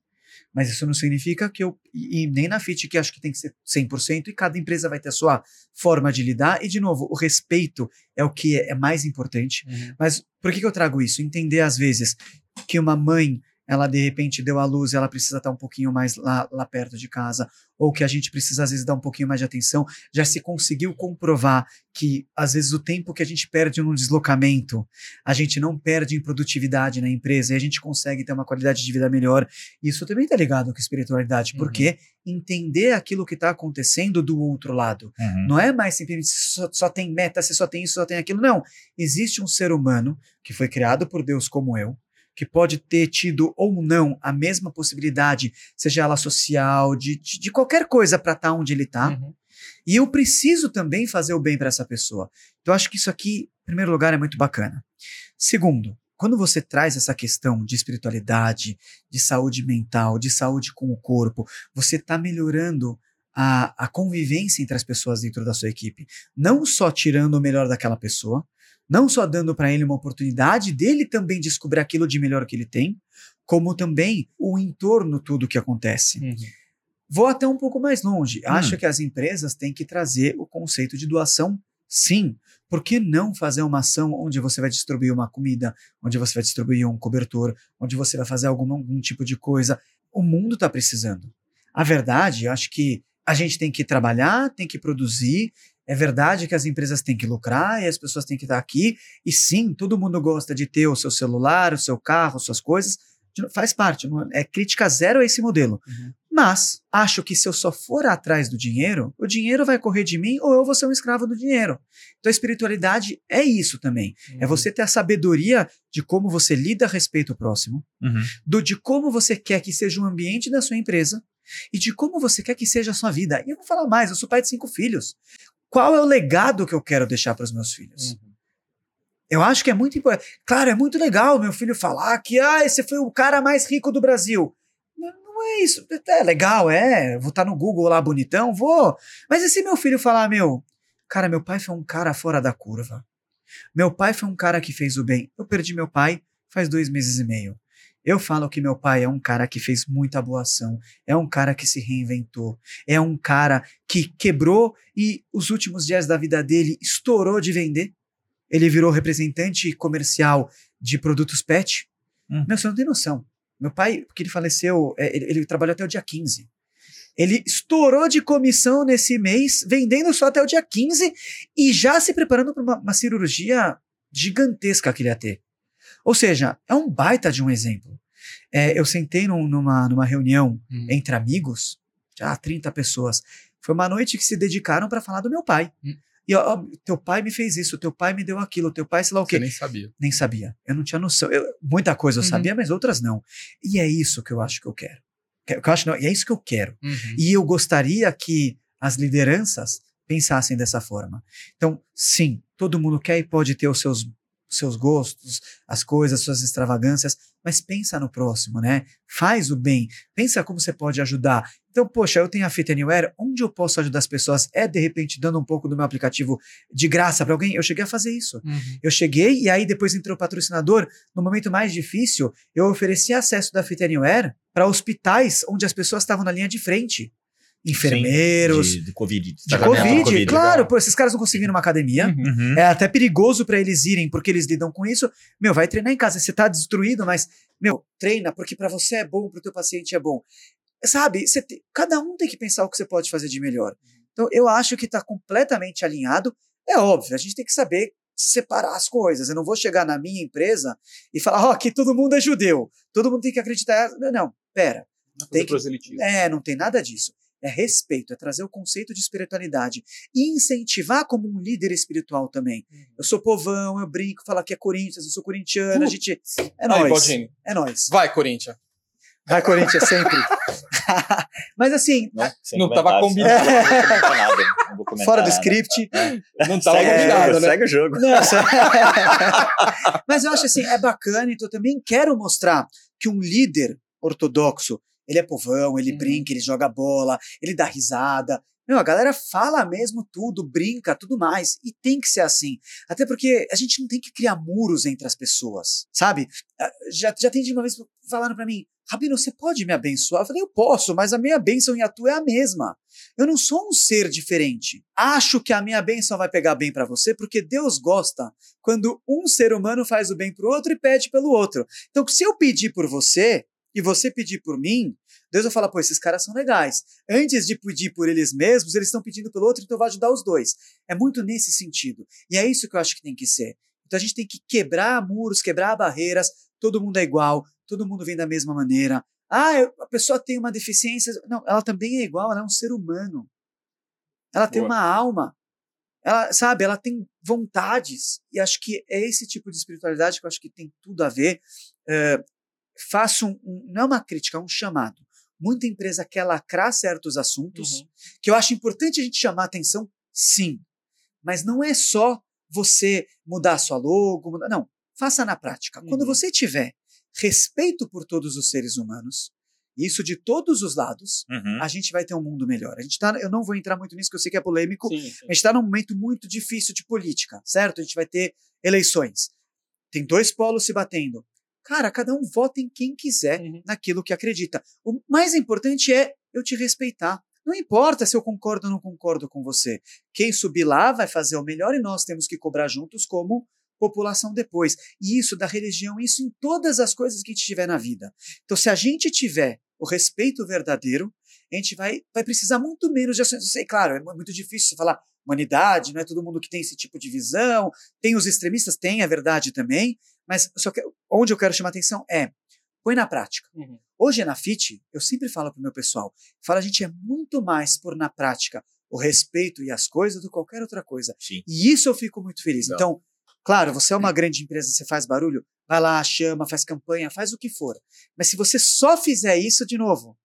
Mas isso não significa que eu. E, e nem na FIT, que acho que tem que ser 100%, e cada empresa vai ter a sua forma de lidar. E, de novo, o respeito é o que é, é mais importante. Uhum. Mas por que, que eu trago isso? Entender, às vezes, que uma mãe ela de repente deu à luz e ela precisa estar um pouquinho mais lá, lá perto de casa, ou que a gente precisa às vezes dar um pouquinho mais de atenção, já se conseguiu comprovar que às vezes o tempo que a gente perde num deslocamento, a gente não perde em produtividade na empresa e a gente consegue ter uma qualidade de vida melhor. Isso também está ligado com espiritualidade, Uhum. porque entender aquilo que está acontecendo do outro lado. Uhum. Não é mais simplesmente só, só tem meta, se só tem isso, só tem aquilo. Não. Existe um ser humano que foi criado por Deus como eu, que pode ter tido ou não a mesma possibilidade, seja ela social, de, de, qualquer coisa para estar onde ele está. Uhum. E eu preciso também fazer o bem para essa pessoa. Então, eu acho que isso aqui, em primeiro lugar, é muito bacana. Segundo, quando você traz essa questão de espiritualidade, de saúde mental, de saúde com o corpo, você está melhorando a, a convivência entre as pessoas dentro da sua equipe. Não só tirando o melhor daquela pessoa, não só dando para ele uma oportunidade dele também descobrir aquilo de melhor que ele tem, como também o entorno, tudo que acontece. Uhum. Vou até um pouco mais longe. Hum. Acho que as empresas têm que trazer o conceito de doação, sim. Por que não fazer uma ação onde você vai distribuir uma comida, onde você vai distribuir um cobertor, onde você vai fazer algum, algum tipo de coisa? O mundo está precisando. A verdade, eu acho que a gente tem que trabalhar, tem que produzir. É verdade que as empresas têm que lucrar e as pessoas têm que estar aqui. E sim, todo mundo gosta de ter o seu celular, o seu carro, suas coisas. Faz parte, é é crítica zero a esse modelo. Uhum. Mas acho que se eu só for atrás do dinheiro, o dinheiro vai correr de mim ou eu vou ser um escravo do dinheiro. Então a espiritualidade é isso também. É você ter a sabedoria de como você lida a respeito ao próximo, Uhum. do de como você quer que seja o ambiente da sua empresa e de como você quer que seja a sua vida. E eu vou falar mais, eu sou pai de cinco filhos. Qual é o legado que eu quero deixar para os meus filhos? Uhum. Eu acho que é muito importante. Claro, é muito legal meu filho falar que ah, esse foi o cara mais rico do Brasil. Não, não é isso. É legal, é. Vou estar no Google lá bonitão, vou. Mas e se meu filho falar, meu, cara, meu pai foi um cara fora da curva. Meu pai foi um cara que fez o bem. Eu perdi meu pai faz dois meses e meio. Eu falo que meu pai é um cara que fez muita boa ação, é um cara que se reinventou, é um cara que quebrou e os últimos dias da vida dele estourou de vender. Ele virou representante comercial de produtos pet. Hum. Meu, você não tem noção. Meu pai, porque ele faleceu, é, ele, ele trabalhou até o dia 15. Ele estourou de comissão nesse mês, vendendo só até o dia 15 e já se preparando para uma, uma cirurgia gigantesca que ele ia ter. Ou seja, é um baita de um exemplo. É, eu sentei num- numa, numa reunião Uhum. entre amigos, já 30 pessoas. Foi uma noite que se dedicaram para falar do meu pai. Hum. E ó, ó, teu pai me fez isso, teu pai me deu aquilo, teu pai sei lá o quê. Você nem sabia. Nem sabia. Eu não tinha noção. Eu- muita coisa eu Uhum. sabia, mas outras não. E é isso que eu acho que eu quero. Que- que eu acho não, e é isso que eu quero. Uhum. E eu gostaria que as lideranças pensassem dessa forma. Então, sim, todo mundo quer e pode ter os seus, seus gostos, as coisas, suas extravagâncias, mas pensa no próximo, né? Faz o bem, pensa como você pode ajudar. Então, poxa, eu tenho a Fit Anywhere, onde eu posso ajudar as pessoas? É, de repente, dando um pouco do meu aplicativo de graça para alguém? Eu cheguei a fazer isso. Uhum. Eu cheguei e aí depois entrou o patrocinador. No momento mais difícil, eu ofereci acesso da Fit Anywhere para hospitais onde as pessoas estavam na linha de frente. Enfermeiros, De, de Covid. de do Covid, claro, legal. pô, esses caras não conseguiram uma academia. Uhum. É até perigoso para eles irem, porque eles lidam com isso. Meu, vai treinar em casa. Você tá destruído, mas, meu, treina, porque para você é bom, pro teu paciente é bom. Sabe, você te- cada um tem que pensar o que você pode fazer de melhor. Então, eu acho que tá completamente alinhado. É óbvio, a gente tem que saber separar as coisas. Eu não vou chegar na minha empresa e falar, ó, aqui todo mundo é judeu, todo mundo tem que acreditar. Não, não, pera. Tem que-. É, não tem nada disso. É respeito, é trazer o conceito de espiritualidade e incentivar como um líder espiritual também. Eu sou povão, eu brinco, falo que é Corinthians, eu sou corintiano, a gente. É Aí, nóis. Baldini. É nóis. Vai, Corinthians. Vai, Corinthians, sempre. Mas assim, Não, sem Não tava comentários, combinado. não vou não fora do nada. script. Não tava Segue, o combinado, jogo, né? segue o jogo. Mas eu acho assim, é bacana, então eu também quero mostrar que um líder ortodoxo, ele é povão, ele Uhum. brinca, ele joga bola, ele dá risada. Meu, a galera fala mesmo tudo, brinca, tudo mais. E tem que ser assim. Até porque a gente não tem que criar muros entre as pessoas, sabe? Ah, Já, já tem de uma vez falando pra mim, Rabino, você pode me abençoar? Eu falei, eu posso, mas a minha bênção e a tua é a mesma. Eu não sou um ser diferente. Acho que a minha bênção vai pegar bem pra você, porque Deus gosta quando um ser humano faz o bem pro outro e pede pelo outro. Então, se eu pedir por você e você pedir por mim, Deus vai falar, pô, esses caras são legais. Antes de pedir por eles mesmos, eles estão pedindo pelo outro, então vai ajudar os dois. É muito nesse sentido. E é isso que eu acho que tem que ser. Então a gente tem que quebrar muros, quebrar barreiras, todo mundo é igual, todo mundo vem da mesma maneira. Ah, eu- a pessoa tem uma deficiência. Não, ela também é igual, ela é um ser humano. Ela tem Boa. uma alma. Ela, sabe, ela tem vontades. E acho que é esse tipo de espiritualidade que eu acho que tem tudo a ver. Eh, faço um, um- não é uma crítica, é um chamado. Muita empresa quer lacrar certos assuntos, Uhum. que eu acho importante a gente chamar atenção, sim. Mas não é só você mudar a sua logo, mudar, não. Faça na prática. Quando Uhum. você tiver respeito por todos os seres humanos, isso de todos os lados, Uhum. a gente vai ter um mundo melhor. A gente tá, eu não vou entrar muito nisso, que eu sei que é polêmico, Sim, sim. a gente está num momento muito difícil de política, certo? A gente vai ter eleições. Tem dois polos se batendo. Cara, cada um vota em quem quiser, Uhum. naquilo que acredita. O mais importante é eu te respeitar. Não importa se eu concordo ou não concordo com você. Quem subir lá vai fazer o melhor e nós temos que cobrar juntos como população depois. E isso da religião, isso em todas as coisas que a gente tiver na vida. Então, se a gente tiver o respeito verdadeiro, a gente vai, vai precisar muito menos de ações. Eu sei, claro, é mu- muito difícil você falar humanidade, não é todo mundo que tem esse tipo de visão. Tem os extremistas, tem a verdade também, mas só que, onde eu quero chamar atenção é põe na prática. Uhum. Hoje na FIT, eu sempre falo para o meu pessoal, falo, a gente é muito mais por na prática o respeito e as coisas do que qualquer outra coisa. Sim. E isso eu fico muito feliz. Não. Então, claro, você é uma grande empresa, você faz barulho, vai lá, chama, faz campanha, faz o que for. Mas se você só fizer isso de novo,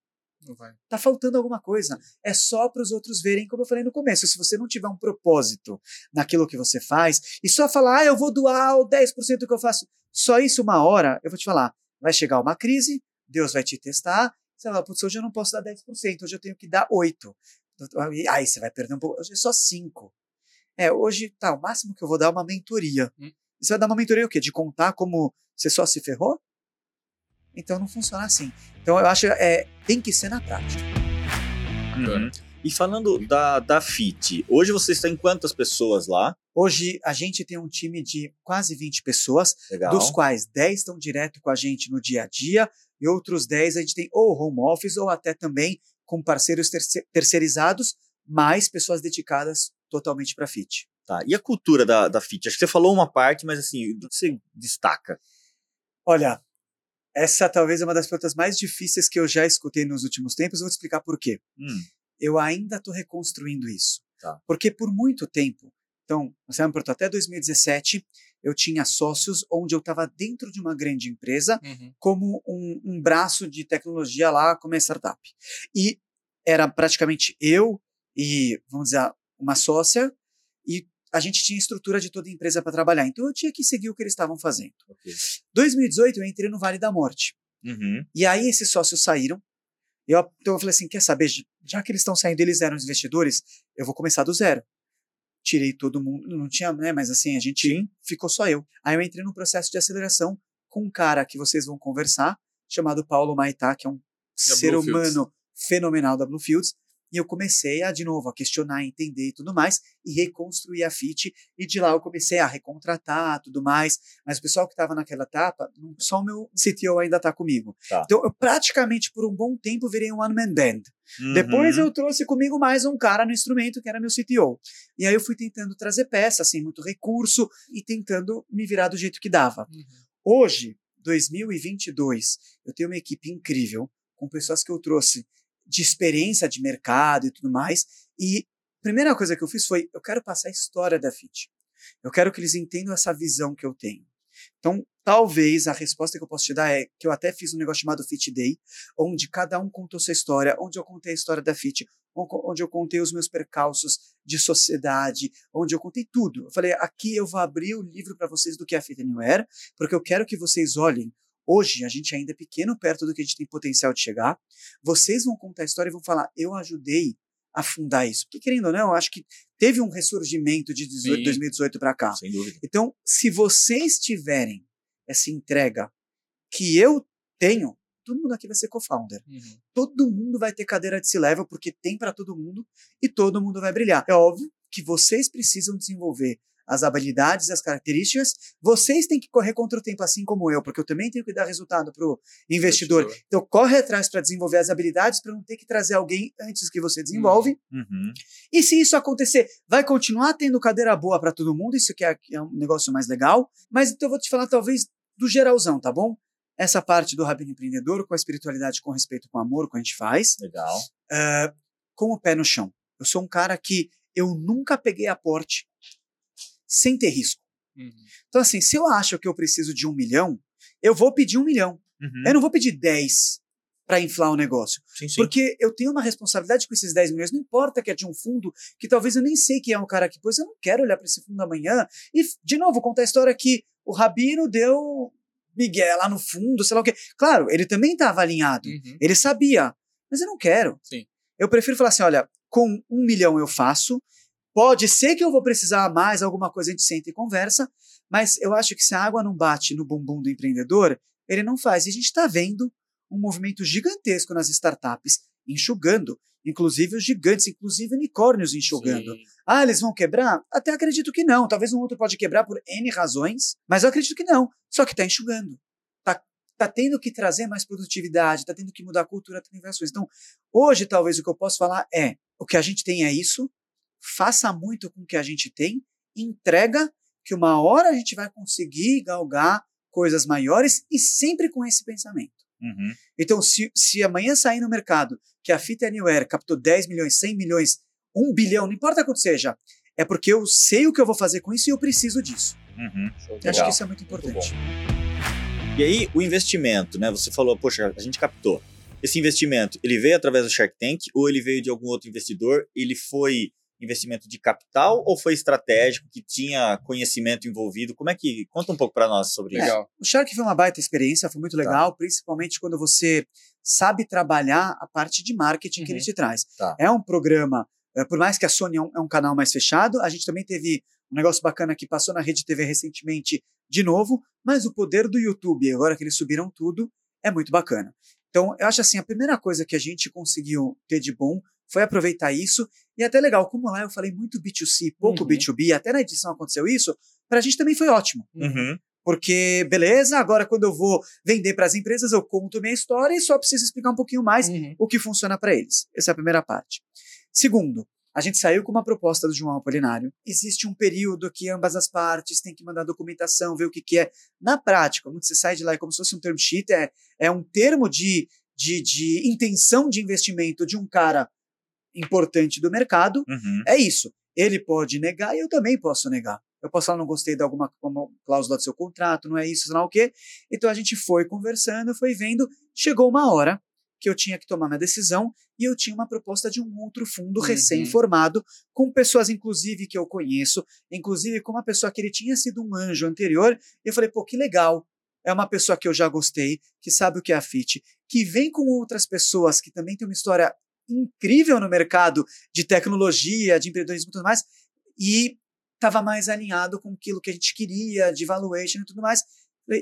Não vai. tá faltando alguma coisa. É só para os outros verem, como eu falei no começo. Se você não tiver um propósito naquilo que você faz, e só falar, ah, eu vou doar o 10% do que eu faço, só isso uma hora, eu vou te falar, vai chegar uma crise, Deus vai te testar, você vai falar, putz, hoje eu não posso dar 10%, hoje eu tenho que dar 8%. E Aí você vai perder um pouco, hoje é só 5%. É, hoje, tá, o máximo que eu vou dar é uma mentoria. Hum. Você vai dar uma mentoria o quê? De contar como você só se ferrou? Então não funciona assim. Então eu acho é tem que ser na prática. Uhum. E falando da, da FIT, hoje você está em quantas pessoas lá? Hoje a gente tem um time de quase 20 pessoas, Legal. dos quais 10 estão direto com a gente no dia a dia e outros 10 a gente tem ou home office ou até também com parceiros terce- terceirizados, mais pessoas dedicadas totalmente para FIT. Tá. E a cultura da, da FIT? Acho que você falou uma parte, mas assim, o que você destaca? Olha, essa talvez é uma das perguntas mais difíceis que eu já escutei nos últimos tempos, eu vou te explicar por quê. Hum, eu ainda estou reconstruindo isso. Tá. Porque por muito tempo, então, você me perguntou, até 2017, eu tinha sócios onde eu estava dentro de uma grande empresa Uhum. como um, um braço de tecnologia lá, como é startup. E era praticamente eu e, vamos dizer, uma sócia, e a gente tinha estrutura de toda a empresa para trabalhar. Então eu tinha que seguir o que eles estavam fazendo. ok. 2018 eu entrei no Vale da Morte. Uhum. E aí esses sócios saíram. Eu, então eu falei assim, quer saber, já que eles estão saindo, eles eram os investidores, eu vou começar do zero. Tirei todo mundo, não tinha, né, mas assim, a gente ficou só eu. Aí eu entrei num processo de aceleração com um cara que vocês vão conversar, chamado Paulo Maitá, que é um ser Bluefields. humano fenomenal da Bluefields. E eu comecei a, de novo, a questionar, entender e tudo mais, e reconstruir a FIT. E de lá eu comecei a recontratar tudo mais. Mas o pessoal que estava naquela etapa, só o meu CTO ainda está comigo. Tá. Então eu praticamente por um bom tempo virei um one-man band. Uhum. Depois eu trouxe comigo mais um cara no instrumento, que era meu CTO. E aí eu fui tentando trazer peça, assim, muito recurso, e tentando me virar do jeito que dava. Uhum. Hoje, 2022, eu tenho uma equipe incrível, com pessoas que eu trouxe de experiência de mercado e tudo mais. E a primeira coisa que eu fiz foi: eu quero passar a história da FIT. Eu quero que eles entendam essa visão que eu tenho. Então, talvez a resposta que eu posso te dar é que eu até fiz um negócio chamado Fit Day, onde cada um contou sua história, onde eu contei a história da Fit, onde eu contei os meus percalços de sociedade, onde eu contei tudo. Eu falei, aqui eu vou abrir o livro para vocês do que é a Fit Anywhere, porque eu quero que vocês olhem Hoje, a gente ainda é pequeno perto do que a gente tem potencial de chegar. Vocês vão contar a história e vão falar: eu ajudei a fundar isso. Porque, querendo ou não, eu acho que teve um ressurgimento de 18, 2018 para cá. Sem dúvida. Então, se vocês tiverem essa entrega que eu tenho, todo mundo aqui vai ser co-founder. Uhum. Todo mundo vai ter cadeira de C-level, porque tem para todo mundo e todo mundo vai brilhar. É óbvio que vocês precisam desenvolver as habilidades, as características. Vocês têm que correr contra o tempo, assim como eu, porque eu também tenho que dar resultado para o investidor. Então, corre atrás para desenvolver as habilidades, para não ter que trazer alguém antes que você desenvolve. Uhum. uhum. E se isso acontecer, vai continuar tendo cadeira boa para todo mundo, isso que é, é, um negócio mais legal. Mas então eu vou te falar, talvez, do geralzão, tá bom? Essa parte do Rabino Empreendedor, com a espiritualidade, com respeito, com amor, que a gente faz. Legal. Uh, com o pé no chão. Eu sou um cara que eu nunca peguei aporte sem ter risco. Uhum. Então, assim, se eu acho que eu preciso de um milhão, eu vou pedir um milhão. Uhum. Eu não vou pedir 10 para inflar o negócio. Sim, sim. Porque eu tenho uma responsabilidade com esses 10 milhões. Não importa que é de um fundo que talvez eu nem sei quem é o cara que pôs, eu não quero olhar para esse fundo amanhã. E, de novo, contar a história que o Rabino deu Miguel lá no fundo, sei lá o quê. Claro, ele também estava alinhado. Uhum. Ele sabia. Mas eu não quero. Sim. Eu prefiro falar assim: olha, com um milhão eu faço, Pode ser que eu vou precisar mais alguma coisa, a gente senta e conversa, mas eu acho que se a água não bate no bumbum do empreendedor, ele não faz. E a gente está vendo um movimento gigantesco nas startups, enxugando, inclusive os gigantes, inclusive unicórnios enxugando. Sim. Ah, eles vão quebrar? Até acredito que não. Talvez um outro pode quebrar por N razões, mas eu acredito que não. Só que está enxugando. Está tá tendo que trazer mais produtividade, está tendo que mudar a cultura, tem coisas. Então, hoje, talvez o que eu posso falar é: o que a gente tem é isso, faça muito com o que a gente tem, entrega que uma hora a gente vai conseguir galgar coisas maiores e sempre com esse pensamento. Uhum. Então, se, se amanhã sair no mercado que a Fita Anywhere captou 10 milhões, 100 milhões, 1 bilhão, não importa quanto seja, é porque eu sei o que eu vou fazer com isso e eu preciso disso. Uhum. Eu acho que isso é muito importante. Muito e aí, o investimento, né? Você falou, poxa, a gente captou. Esse investimento, ele veio através do Shark Tank ou ele veio de algum outro investidor? Ele foi investimento de capital ou foi estratégico, que tinha conhecimento envolvido? Como é que. Conta um pouco para nós sobre é, isso. O Shark foi uma baita experiência, foi muito tá. legal, tá. principalmente quando você sabe trabalhar a parte de marketing uhum. que ele uhum. te traz. Tá. É um programa, é, por mais que a Sony é um, é um, canal mais fechado, a gente também teve um negócio bacana que passou na Rede TV recentemente de novo, mas o poder do YouTube, agora que eles subiram tudo, é muito bacana. Então, eu acho assim, a primeira coisa que a gente conseguiu ter de bom foi aproveitar isso. E é até legal, como lá eu falei muito B2C, pouco uhum. B2B, até na edição aconteceu isso, para a gente também foi ótimo. Uhum. Porque, beleza, agora quando eu vou vender para as empresas, eu conto minha história e só preciso explicar um pouquinho mais uhum. o que funciona para eles. Essa é a primeira parte. Segundo, a gente saiu com uma proposta do João Apolinário. Existe um período que ambas as partes têm que mandar documentação, ver o que, que é. Na prática, quando você sai de lá é como se fosse um term sheet, é, é um termo de, de, de intenção de investimento de um cara importante do mercado, uhum. é isso. Ele pode negar e eu também posso negar. Eu posso falar, não gostei de alguma cláusula do seu contrato, não é isso, não é o quê. Então a gente foi conversando, foi vendo, chegou uma hora que eu tinha que tomar minha decisão e eu tinha uma proposta de um outro fundo uhum. recém-formado, com pessoas, inclusive, que eu conheço, inclusive com uma pessoa que ele tinha sido um anjo anterior. E eu falei, pô, que legal. É uma pessoa que eu já gostei, que sabe o que é a FIT, que vem com outras pessoas que também tem uma história incrível no mercado de tecnologia, de empreendedorismo e tudo mais, e estava mais alinhado com aquilo que a gente queria, de valuation e tudo mais.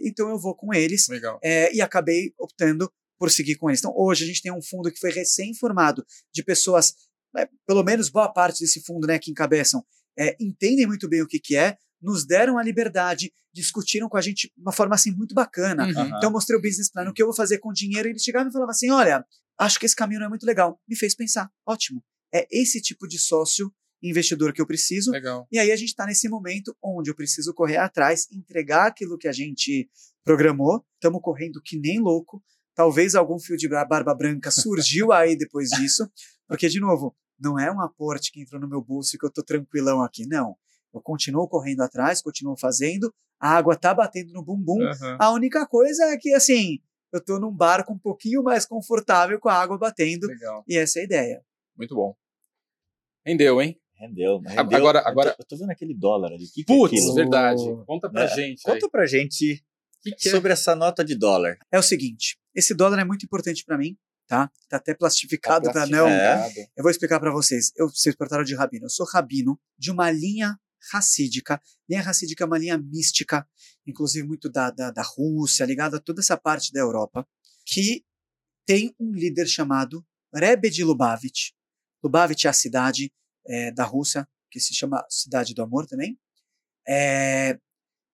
Então eu vou com eles. É, e acabei optando por seguir com eles. Então hoje a gente tem um fundo que foi recém-formado de pessoas, é, pelo menos boa parte desse fundo né, que encabeçam, é, entendem muito bem o que, que é, nos deram a liberdade, discutiram com a gente de uma forma assim muito bacana. Uhum. Então eu mostrei o business plan, o que eu vou fazer com o dinheiro, e eles chegavam e falavam assim: olha, acho que esse caminho não é muito legal. Me fez pensar, ótimo. É esse tipo de sócio investidor que eu preciso. Legal. E aí a gente está nesse momento onde eu preciso correr atrás, entregar aquilo que a gente programou. Estamos correndo que nem louco. Talvez algum fio de barba branca surgiu aí depois disso, porque, de novo, não é um aporte que entrou no meu bolso e que eu estou tranquilão aqui, não. Eu continuo correndo atrás, continuo fazendo, A água tá batendo no bumbum. Aham. A única coisa é que, assim, eu tô num barco um pouquinho mais confortável com a água batendo. Legal. E essa é a ideia. Muito bom. Rendeu, hein? Rendeu, mas rendeu. Agora- Eu tô- agora- Eu tô, vendo aquele dólar ali. O que, que é Putz, verdade. Conta pra É, gente. aí. Conta pra gente que que é? sobre essa nota de dólar. É o seguinte: esse dólar é muito importante para mim, tá? Tá até plastificado Tá para não. plastificado. Eu vou explicar para vocês. Eu, vocês perguntaram de rabino. Eu sou rabino de uma linha racídica. Linha racídica é uma linha mística, inclusive muito da, da, da Rússia, ligada a toda essa parte da Europa, que tem um líder chamado Rebbe de Lubavitch. Lubavitch é a cidade eh, da Rússia, que se chama Cidade do Amor também. É,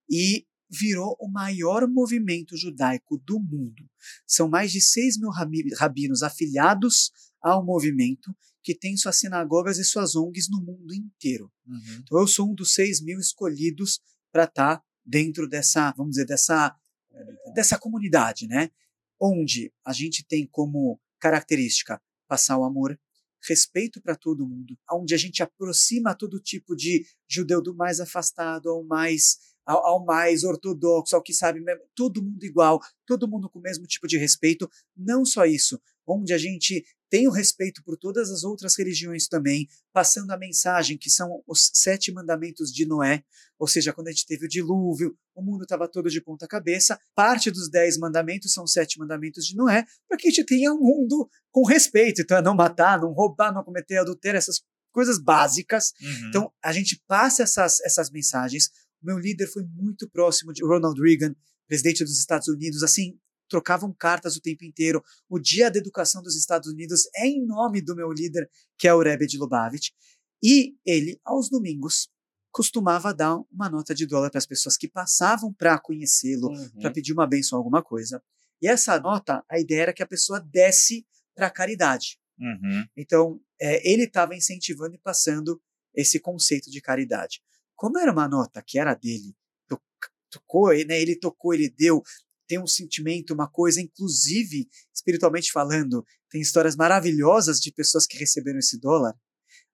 e virou o maior movimento judaico do mundo. São mais de 6 mil rabi- rabinos afiliados ao movimento que tem suas sinagogas e suas ONGs no mundo inteiro. Então eu sou um dos 6 mil escolhidos para estar dentro dessa, vamos dizer, dessa, eh, dessa comunidade, né? Onde a gente tem como característica passar o amor, respeito para todo mundo, onde a gente aproxima todo tipo de judeu do mais afastado ao mais ao, ao mais ortodoxo, ao que sabe todo mundo igual, todo mundo com o mesmo tipo de respeito. Não só isso, onde a gente tem o respeito por todas as outras religiões também, passando a mensagem que são os sete mandamentos de Noé, ou seja, quando a gente teve o dilúvio, o mundo estava todo de ponta cabeça. Parte dos dez mandamentos são os sete mandamentos de Noé, para que a gente tenha um mundo com respeito. Então, é não matar, não roubar, não cometer adultério, essas coisas básicas. Uhum. Então, a gente passa essas, essas mensagens. O meu líder foi muito próximo de Ronald Reagan, presidente dos Estados Unidos, assim, trocavam cartas o tempo inteiro. O Dia da Educação dos Estados Unidos é em nome do meu líder, que é o Rebbe de Lubavitch. E ele, aos domingos, costumava dar uma nota de dólar para as pessoas que passavam para conhecê-lo, Uhum. para pedir uma benção, alguma coisa. E essa nota, a ideia era que a pessoa desse para a caridade. Uhum. Então, é, ele estava incentivando e passando esse conceito de caridade. Como era uma nota que era dele, to- tocou, né, ele tocou, ele deu, tem um sentimento, uma coisa, inclusive, espiritualmente falando, tem histórias maravilhosas de pessoas que receberam esse dólar.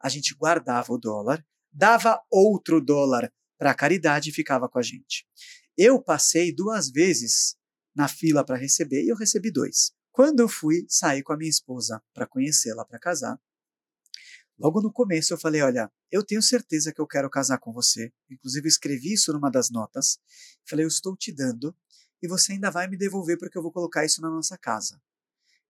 A gente guardava o dólar, dava outro dólar para a caridade e ficava com a gente. Eu passei duas vezes na fila para receber e eu recebi dois. Quando eu fui sair com a minha esposa para conhecê-la, para casar, logo no começo eu falei: Olha, eu tenho certeza que eu quero casar com você. Inclusive, eu escrevi isso numa das notas. Falei: Eu estou te dando e você ainda vai me devolver porque eu vou colocar isso na nossa casa.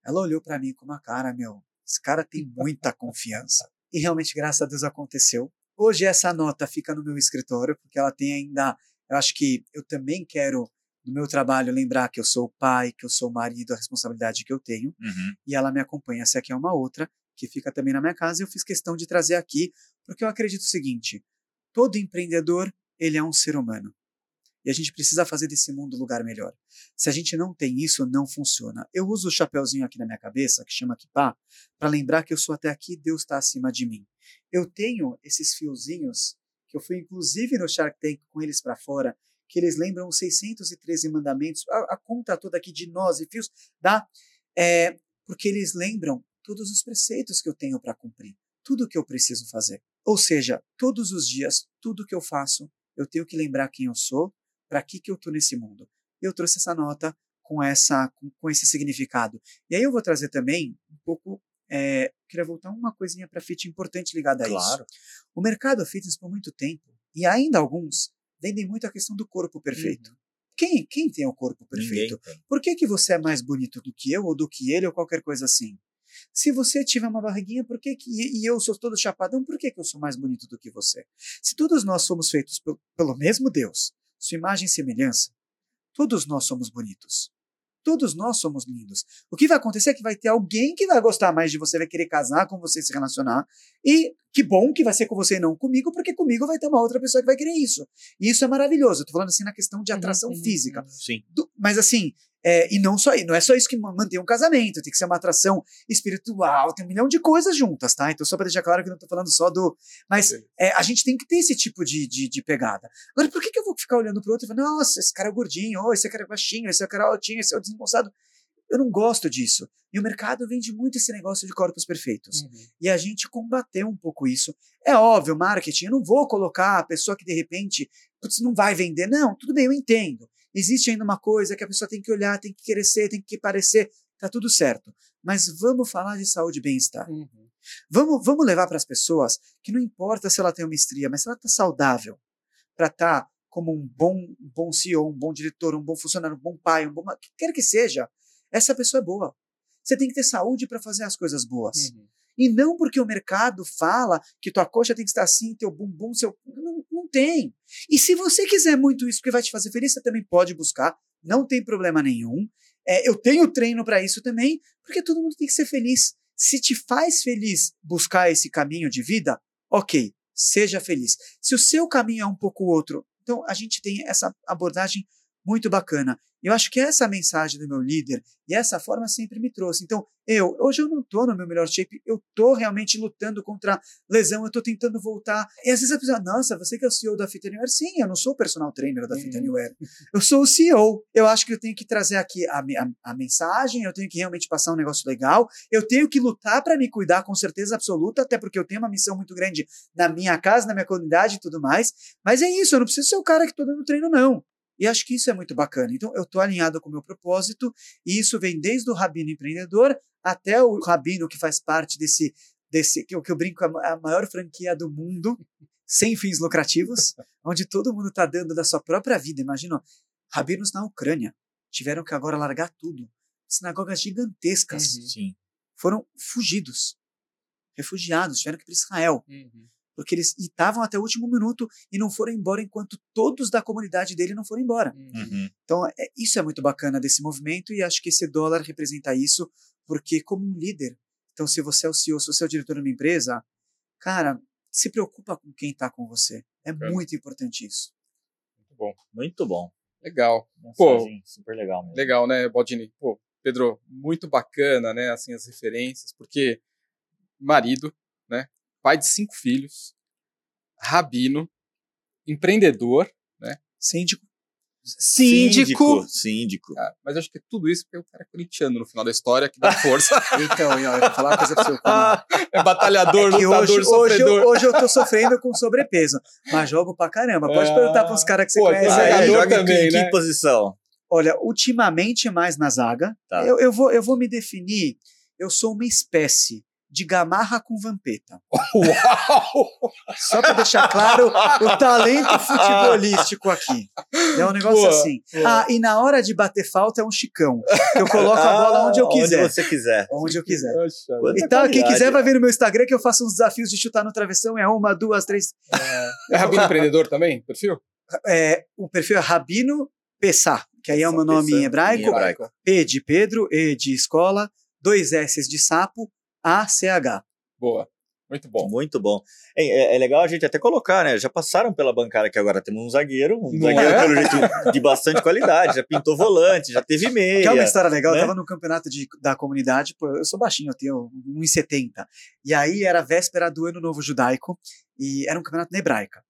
Ela olhou para mim com uma cara: Meu, esse cara tem muita confiança. E realmente, graças a Deus, aconteceu. Hoje essa nota fica no meu escritório porque ela tem ainda. Eu acho que eu também quero no meu trabalho lembrar que eu sou o pai, que eu sou o marido, a responsabilidade que eu tenho Uhum. e ela me acompanha. Essa aqui é uma outra que fica também na minha casa e eu fiz questão de trazer aqui porque eu acredito o seguinte: todo empreendedor ele é um ser humano e a gente precisa fazer desse mundo um lugar melhor. Se a gente não tem isso, não funciona. Eu uso o chapeuzinho aqui na minha cabeça que chama Kipá para lembrar que eu sou até aqui, Deus está acima de mim. Eu tenho esses fiozinhos que eu fui inclusive no Shark Tank com eles para fora que eles lembram os 613 mandamentos, a, a conta toda aqui de nós e fios, dá, é, porque eles lembram todos os preceitos que eu tenho para cumprir, tudo que eu preciso fazer. Ou seja, todos os dias, tudo que eu faço, eu tenho que lembrar quem eu sou, para que que eu estou nesse mundo. Eu trouxe essa nota com essa, com, com esse significado. E aí eu vou trazer também um pouco, é, queria voltar uma coisinha para fit importante ligada a isso. Claro. O mercado fitness por muito tempo e ainda alguns vendem muito a questão do corpo perfeito. Quem, quem tem o corpo perfeito? Por que, que você é mais bonito do que eu, ou do que ele, ou qualquer coisa assim? Se você tiver uma barriguinha, por que, que e eu sou todo chapadão, por que, que eu sou mais bonito do que você? Se todos nós somos feitos pel- pelo mesmo Deus, sua imagem e semelhança, todos nós somos bonitos. Todos nós somos lindos. O que vai acontecer é que vai ter alguém que vai gostar mais de você, vai querer casar com você, se relacionar. E que bom que vai ser com você e não comigo, porque comigo vai ter uma outra pessoa que vai querer isso. E isso é maravilhoso. Eu tô falando assim na questão de atração física. Sim. Do- mas assim, é, e não só não é só isso que ma- mantém um casamento, tem que ser uma atração espiritual, tem um milhão de coisas juntas, tá? Então, só para deixar claro que não tô falando só do. Mas é, a gente tem que ter esse tipo de, de, de pegada. Agora, por que, que eu vou ficar olhando pro outro e falar, nossa, esse cara é gordinho, oh, esse cara é baixinho, esse cara é altinho, esse é o desengonçado? Eu não gosto disso. E o mercado vende muito esse negócio de corpos perfeitos. Uhum. E a gente combateu um pouco isso. É óbvio, marketing, eu não vou colocar a pessoa que de repente putz, não vai vender. Não, tudo bem, eu entendo. Existe ainda uma coisa que a pessoa tem que olhar, tem que querer ser, tem que parecer. Tá tudo certo. Mas vamos falar de saúde e bem-estar. Uhum. Vamos, vamos levar para as pessoas que não importa se ela tem uma estria, mas se ela está saudável, para estar tá como um bom, um bom CEO, um bom diretor, um bom funcionário, um bom pai, um bom. que quer que seja, essa pessoa é boa. Você tem que ter saúde para fazer as coisas boas. Uhum. E não porque o mercado fala que tua coxa tem que estar assim, teu bumbum, seu. Não, não tem. E se você quiser muito isso porque vai te fazer feliz, você também pode buscar. Não tem problema nenhum. É, eu tenho treino para isso também, porque todo mundo tem que ser feliz. Se te faz feliz buscar esse caminho de vida, ok, seja feliz. Se o seu caminho é um pouco outro, então a gente tem essa abordagem muito bacana. Eu acho que essa mensagem do meu líder e essa forma sempre me trouxe. Então, eu, hoje eu não estou no meu melhor shape, eu estou realmente lutando contra lesão, eu estou tentando voltar. E às vezes a pessoa, nossa, você que é o CEO da Fit Anywhere? Sim, eu não sou o personal trainer da Fit Anywhere. Eu sou o CEO. Eu acho que eu tenho que trazer aqui a, a, a mensagem, eu tenho que realmente passar um negócio legal, eu tenho que lutar para me cuidar com certeza absoluta, até porque eu tenho uma missão muito grande na minha casa, na minha comunidade e tudo mais. Mas é isso, eu não preciso ser o cara que estou dando treino, não. E acho que isso é muito bacana. Então, eu estou alinhado com o meu propósito, e isso vem desde o rabino empreendedor até o rabino que faz parte desse, desse que, eu, que eu brinco, a maior franquia do mundo, sem fins lucrativos, onde todo mundo está dando da sua própria vida. Imagina, rabinos na Ucrânia tiveram que agora largar tudo. Sinagogas gigantescas Sim. foram fugidos, refugiados, tiveram que ir para Israel Uhum. Porque eles estavam até o último minuto e não foram embora enquanto todos da comunidade dele não foram embora. Uhum. Então, é, isso é muito bacana desse movimento e acho que esse dólar representa isso, porque como um líder, então se você é o CEO, se você é o diretor de uma empresa, cara, se preocupa com quem está com você. É muito importante isso. Muito bom. Muito bom. Legal. Pô, super legal mesmo. Legal, né, Baldini? Pô, Pedro, muito bacana, né, assim, as referências, porque marido, pai de cinco filhos, rabino, empreendedor, Síndico. Síndico. Síndico. cara, mas eu acho que é tudo isso porque o cara é corintiano no final da história, que dá força. Então, eu vou falar uma coisa pra você. como- é batalhador, É lutador, hoje, hoje, eu, hoje eu tô sofrendo com sobrepeso, mas jogo pra caramba. Pode É. perguntar pros caras que você Pô, conhece aí. joga em também, que, né? que posição? Olha, ultimamente mais na zaga. Tá. Eu, eu, vou, eu vou me definir. Eu sou uma espécie de gamarra com vampeta. Uau! Só para deixar claro o talento futebolístico aqui. É um negócio Boa, assim. boa. Ah, e na hora de bater falta é um chicão. Eu coloco a bola onde eu quiser. Onde você quiser. Onde eu quiser. Poxa, Então, quem quiser vai ver no meu Instagram que eu faço uns desafios de chutar no travessão. É uma, duas, três. É rabino empreendedor também, perfil? É, o perfil é Rabino Pessá, que aí é o meu nome em hebraico. em hebraico. P de Pedro, E de escola, dois S de sapo, A, C, H. Boa. Muito bom. Muito bom. É, é- é legal a gente até colocar, né? Já passaram pela bancária que agora temos um zagueiro, um Não zagueiro é? pelo jeito de bastante qualidade, já pintou volante, já teve meia. Que é uma história legal, né? eu tava no campeonato de, da comunidade, pô, eu sou baixinho, eu tenho 1,70. E aí era véspera do Ano Novo Judaico, e era um campeonato na hebraica.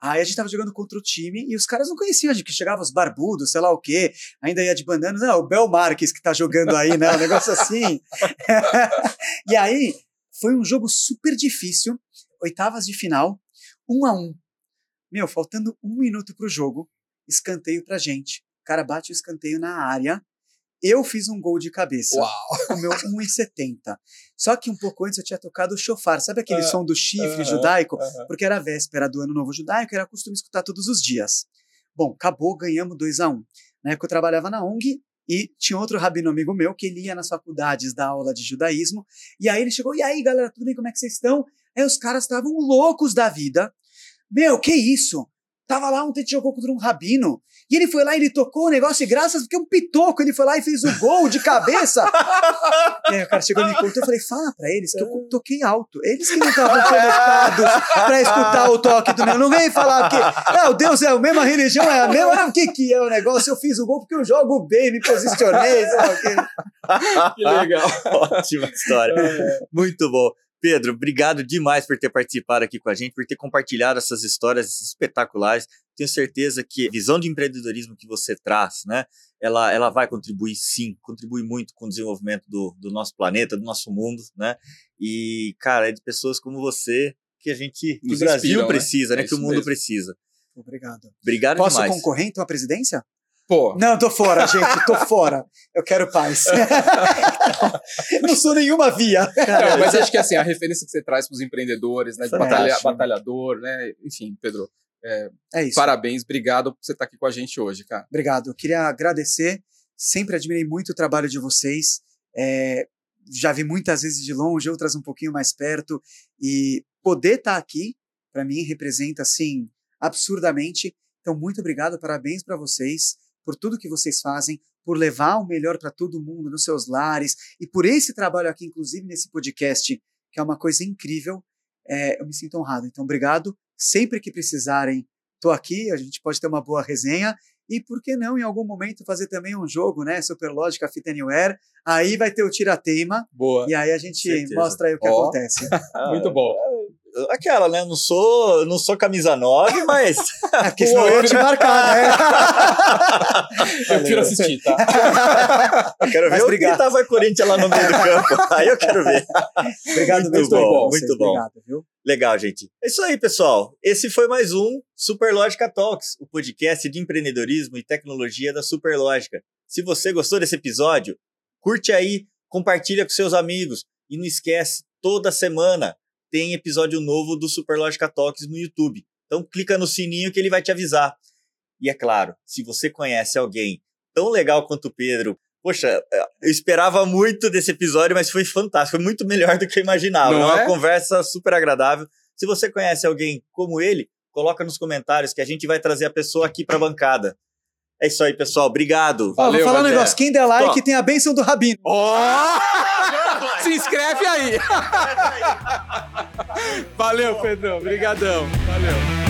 Aí a gente tava jogando contra o time e os caras não conheciam a gente, que chegavam os barbudos, sei lá o quê, ainda ia de bandana, não, o Bel Marques que tá jogando aí, né, um negócio assim. e aí foi um jogo super difícil, oitavas de final, um a um. Meu, faltando um minuto pro jogo, escanteio pra gente. O cara bate o escanteio na área, eu fiz um gol de cabeça Uau! o meu 1,70. Só que um pouco antes eu tinha tocado o chofar. Sabe aquele Ah, som do chifre aham, judaico? aham. Porque era véspera do Ano Novo Judaico, era costume escutar todos os dias. Bom, acabou, ganhamos 2 a 1 Na época eu trabalhava na ONG e tinha outro rabino amigo meu que ele ia nas faculdades da aula de judaísmo. E aí ele chegou, e aí galera, tudo bem, como é que vocês estão? Aí os caras estavam loucos da vida. Meu, que isso? Tava lá, ontem jogou contra um rabino. E ele foi lá e ele tocou o negócio e graças porque um pitoco ele foi lá e fez o gol de cabeça. e aí o cara chegou e me contou, eu falei, fala pra eles que eu toquei alto. Eles que não estavam conectados pra escutar o toque do meu. Não vem falar que ah, o Deus é a mesma religião, é a mesma. O que que é o negócio? Eu fiz o gol porque eu jogo bem, me posicionei, sei lá o quê. Que legal. Ótima história. É. Muito bom. Pedro, obrigado demais por ter participado aqui com a gente, por ter compartilhado essas histórias espetaculares. Tenho certeza que a visão de empreendedorismo que você traz, né, ela, ela vai contribuir sim, contribui muito com o desenvolvimento do, do nosso planeta, do nosso mundo, né? E, cara, é de pessoas como você que a gente, que o Brasil inspiram, né? precisa, né? É que o mundo mesmo. precisa. Obrigado. Obrigado Posso demais. concorrer então à presidência? Pô, Não, tô fora, gente, tô fora. Eu quero paz. não sou nenhuma via. Não, mas acho que assim, a referência que você traz para os empreendedores, né, batalha- batalhador, né? Enfim, Pedro, É isso. parabéns, obrigado por você estar aqui com a gente hoje, cara. Obrigado. Eu queria agradecer. Sempre admirei muito o trabalho de vocês. É, já vi muitas vezes de longe, outras um pouquinho mais perto. E poder estar aqui, para mim, representa, assim, absurdamente. Então, muito obrigado. Parabéns para vocês por tudo que vocês fazem, por levar o melhor para todo mundo nos seus lares e por esse trabalho aqui, inclusive nesse podcast, que é uma coisa incrível. É, eu me sinto honrado. Então, obrigado. Sempre que precisarem, estou aqui. A gente pode ter uma boa resenha. E por que não, em algum momento, fazer também um jogo, né? Superlógica Fit Anywhere. Aí vai ter o tira-teima. Boa. E aí a gente mostra aí o que Ó. acontece. Muito bom. Aquela, né? Não sou, não sou camisa 9, mas. É, porque senão eu ia te marcar, né? Eu prefiro assistir, tá? Eu quero Mas ver obrigado. o que tava Corinthians lá no meio do campo. Aí eu quero ver. Obrigado Muito mesmo. bom, muito bom. Obrigado, viu? Legal, gente. É isso aí, pessoal. Esse foi mais um Superlógica Talks, o podcast de empreendedorismo e tecnologia da Superlógica. Se você gostou desse episódio, curte aí, compartilha com seus amigos e não esquece, toda semana tem episódio novo do Superlógica Talks no YouTube. Então clica no sininho que ele vai te avisar. E é claro, se você conhece alguém tão legal quanto o Pedro, poxa, eu esperava muito desse episódio, mas foi fantástico, foi muito melhor do que eu imaginava. Não é uma é? conversa super agradável. Se você conhece alguém como ele, coloca nos comentários que a gente vai trazer a pessoa aqui para a bancada. É isso aí, pessoal. Obrigado. Ó, vou Valeu, falar um negócio. Quem der like Ó. tem a bênção do Rabino. Ó! Inscreve aí! Valeu, Pedrão. Obrigadão. Valeu.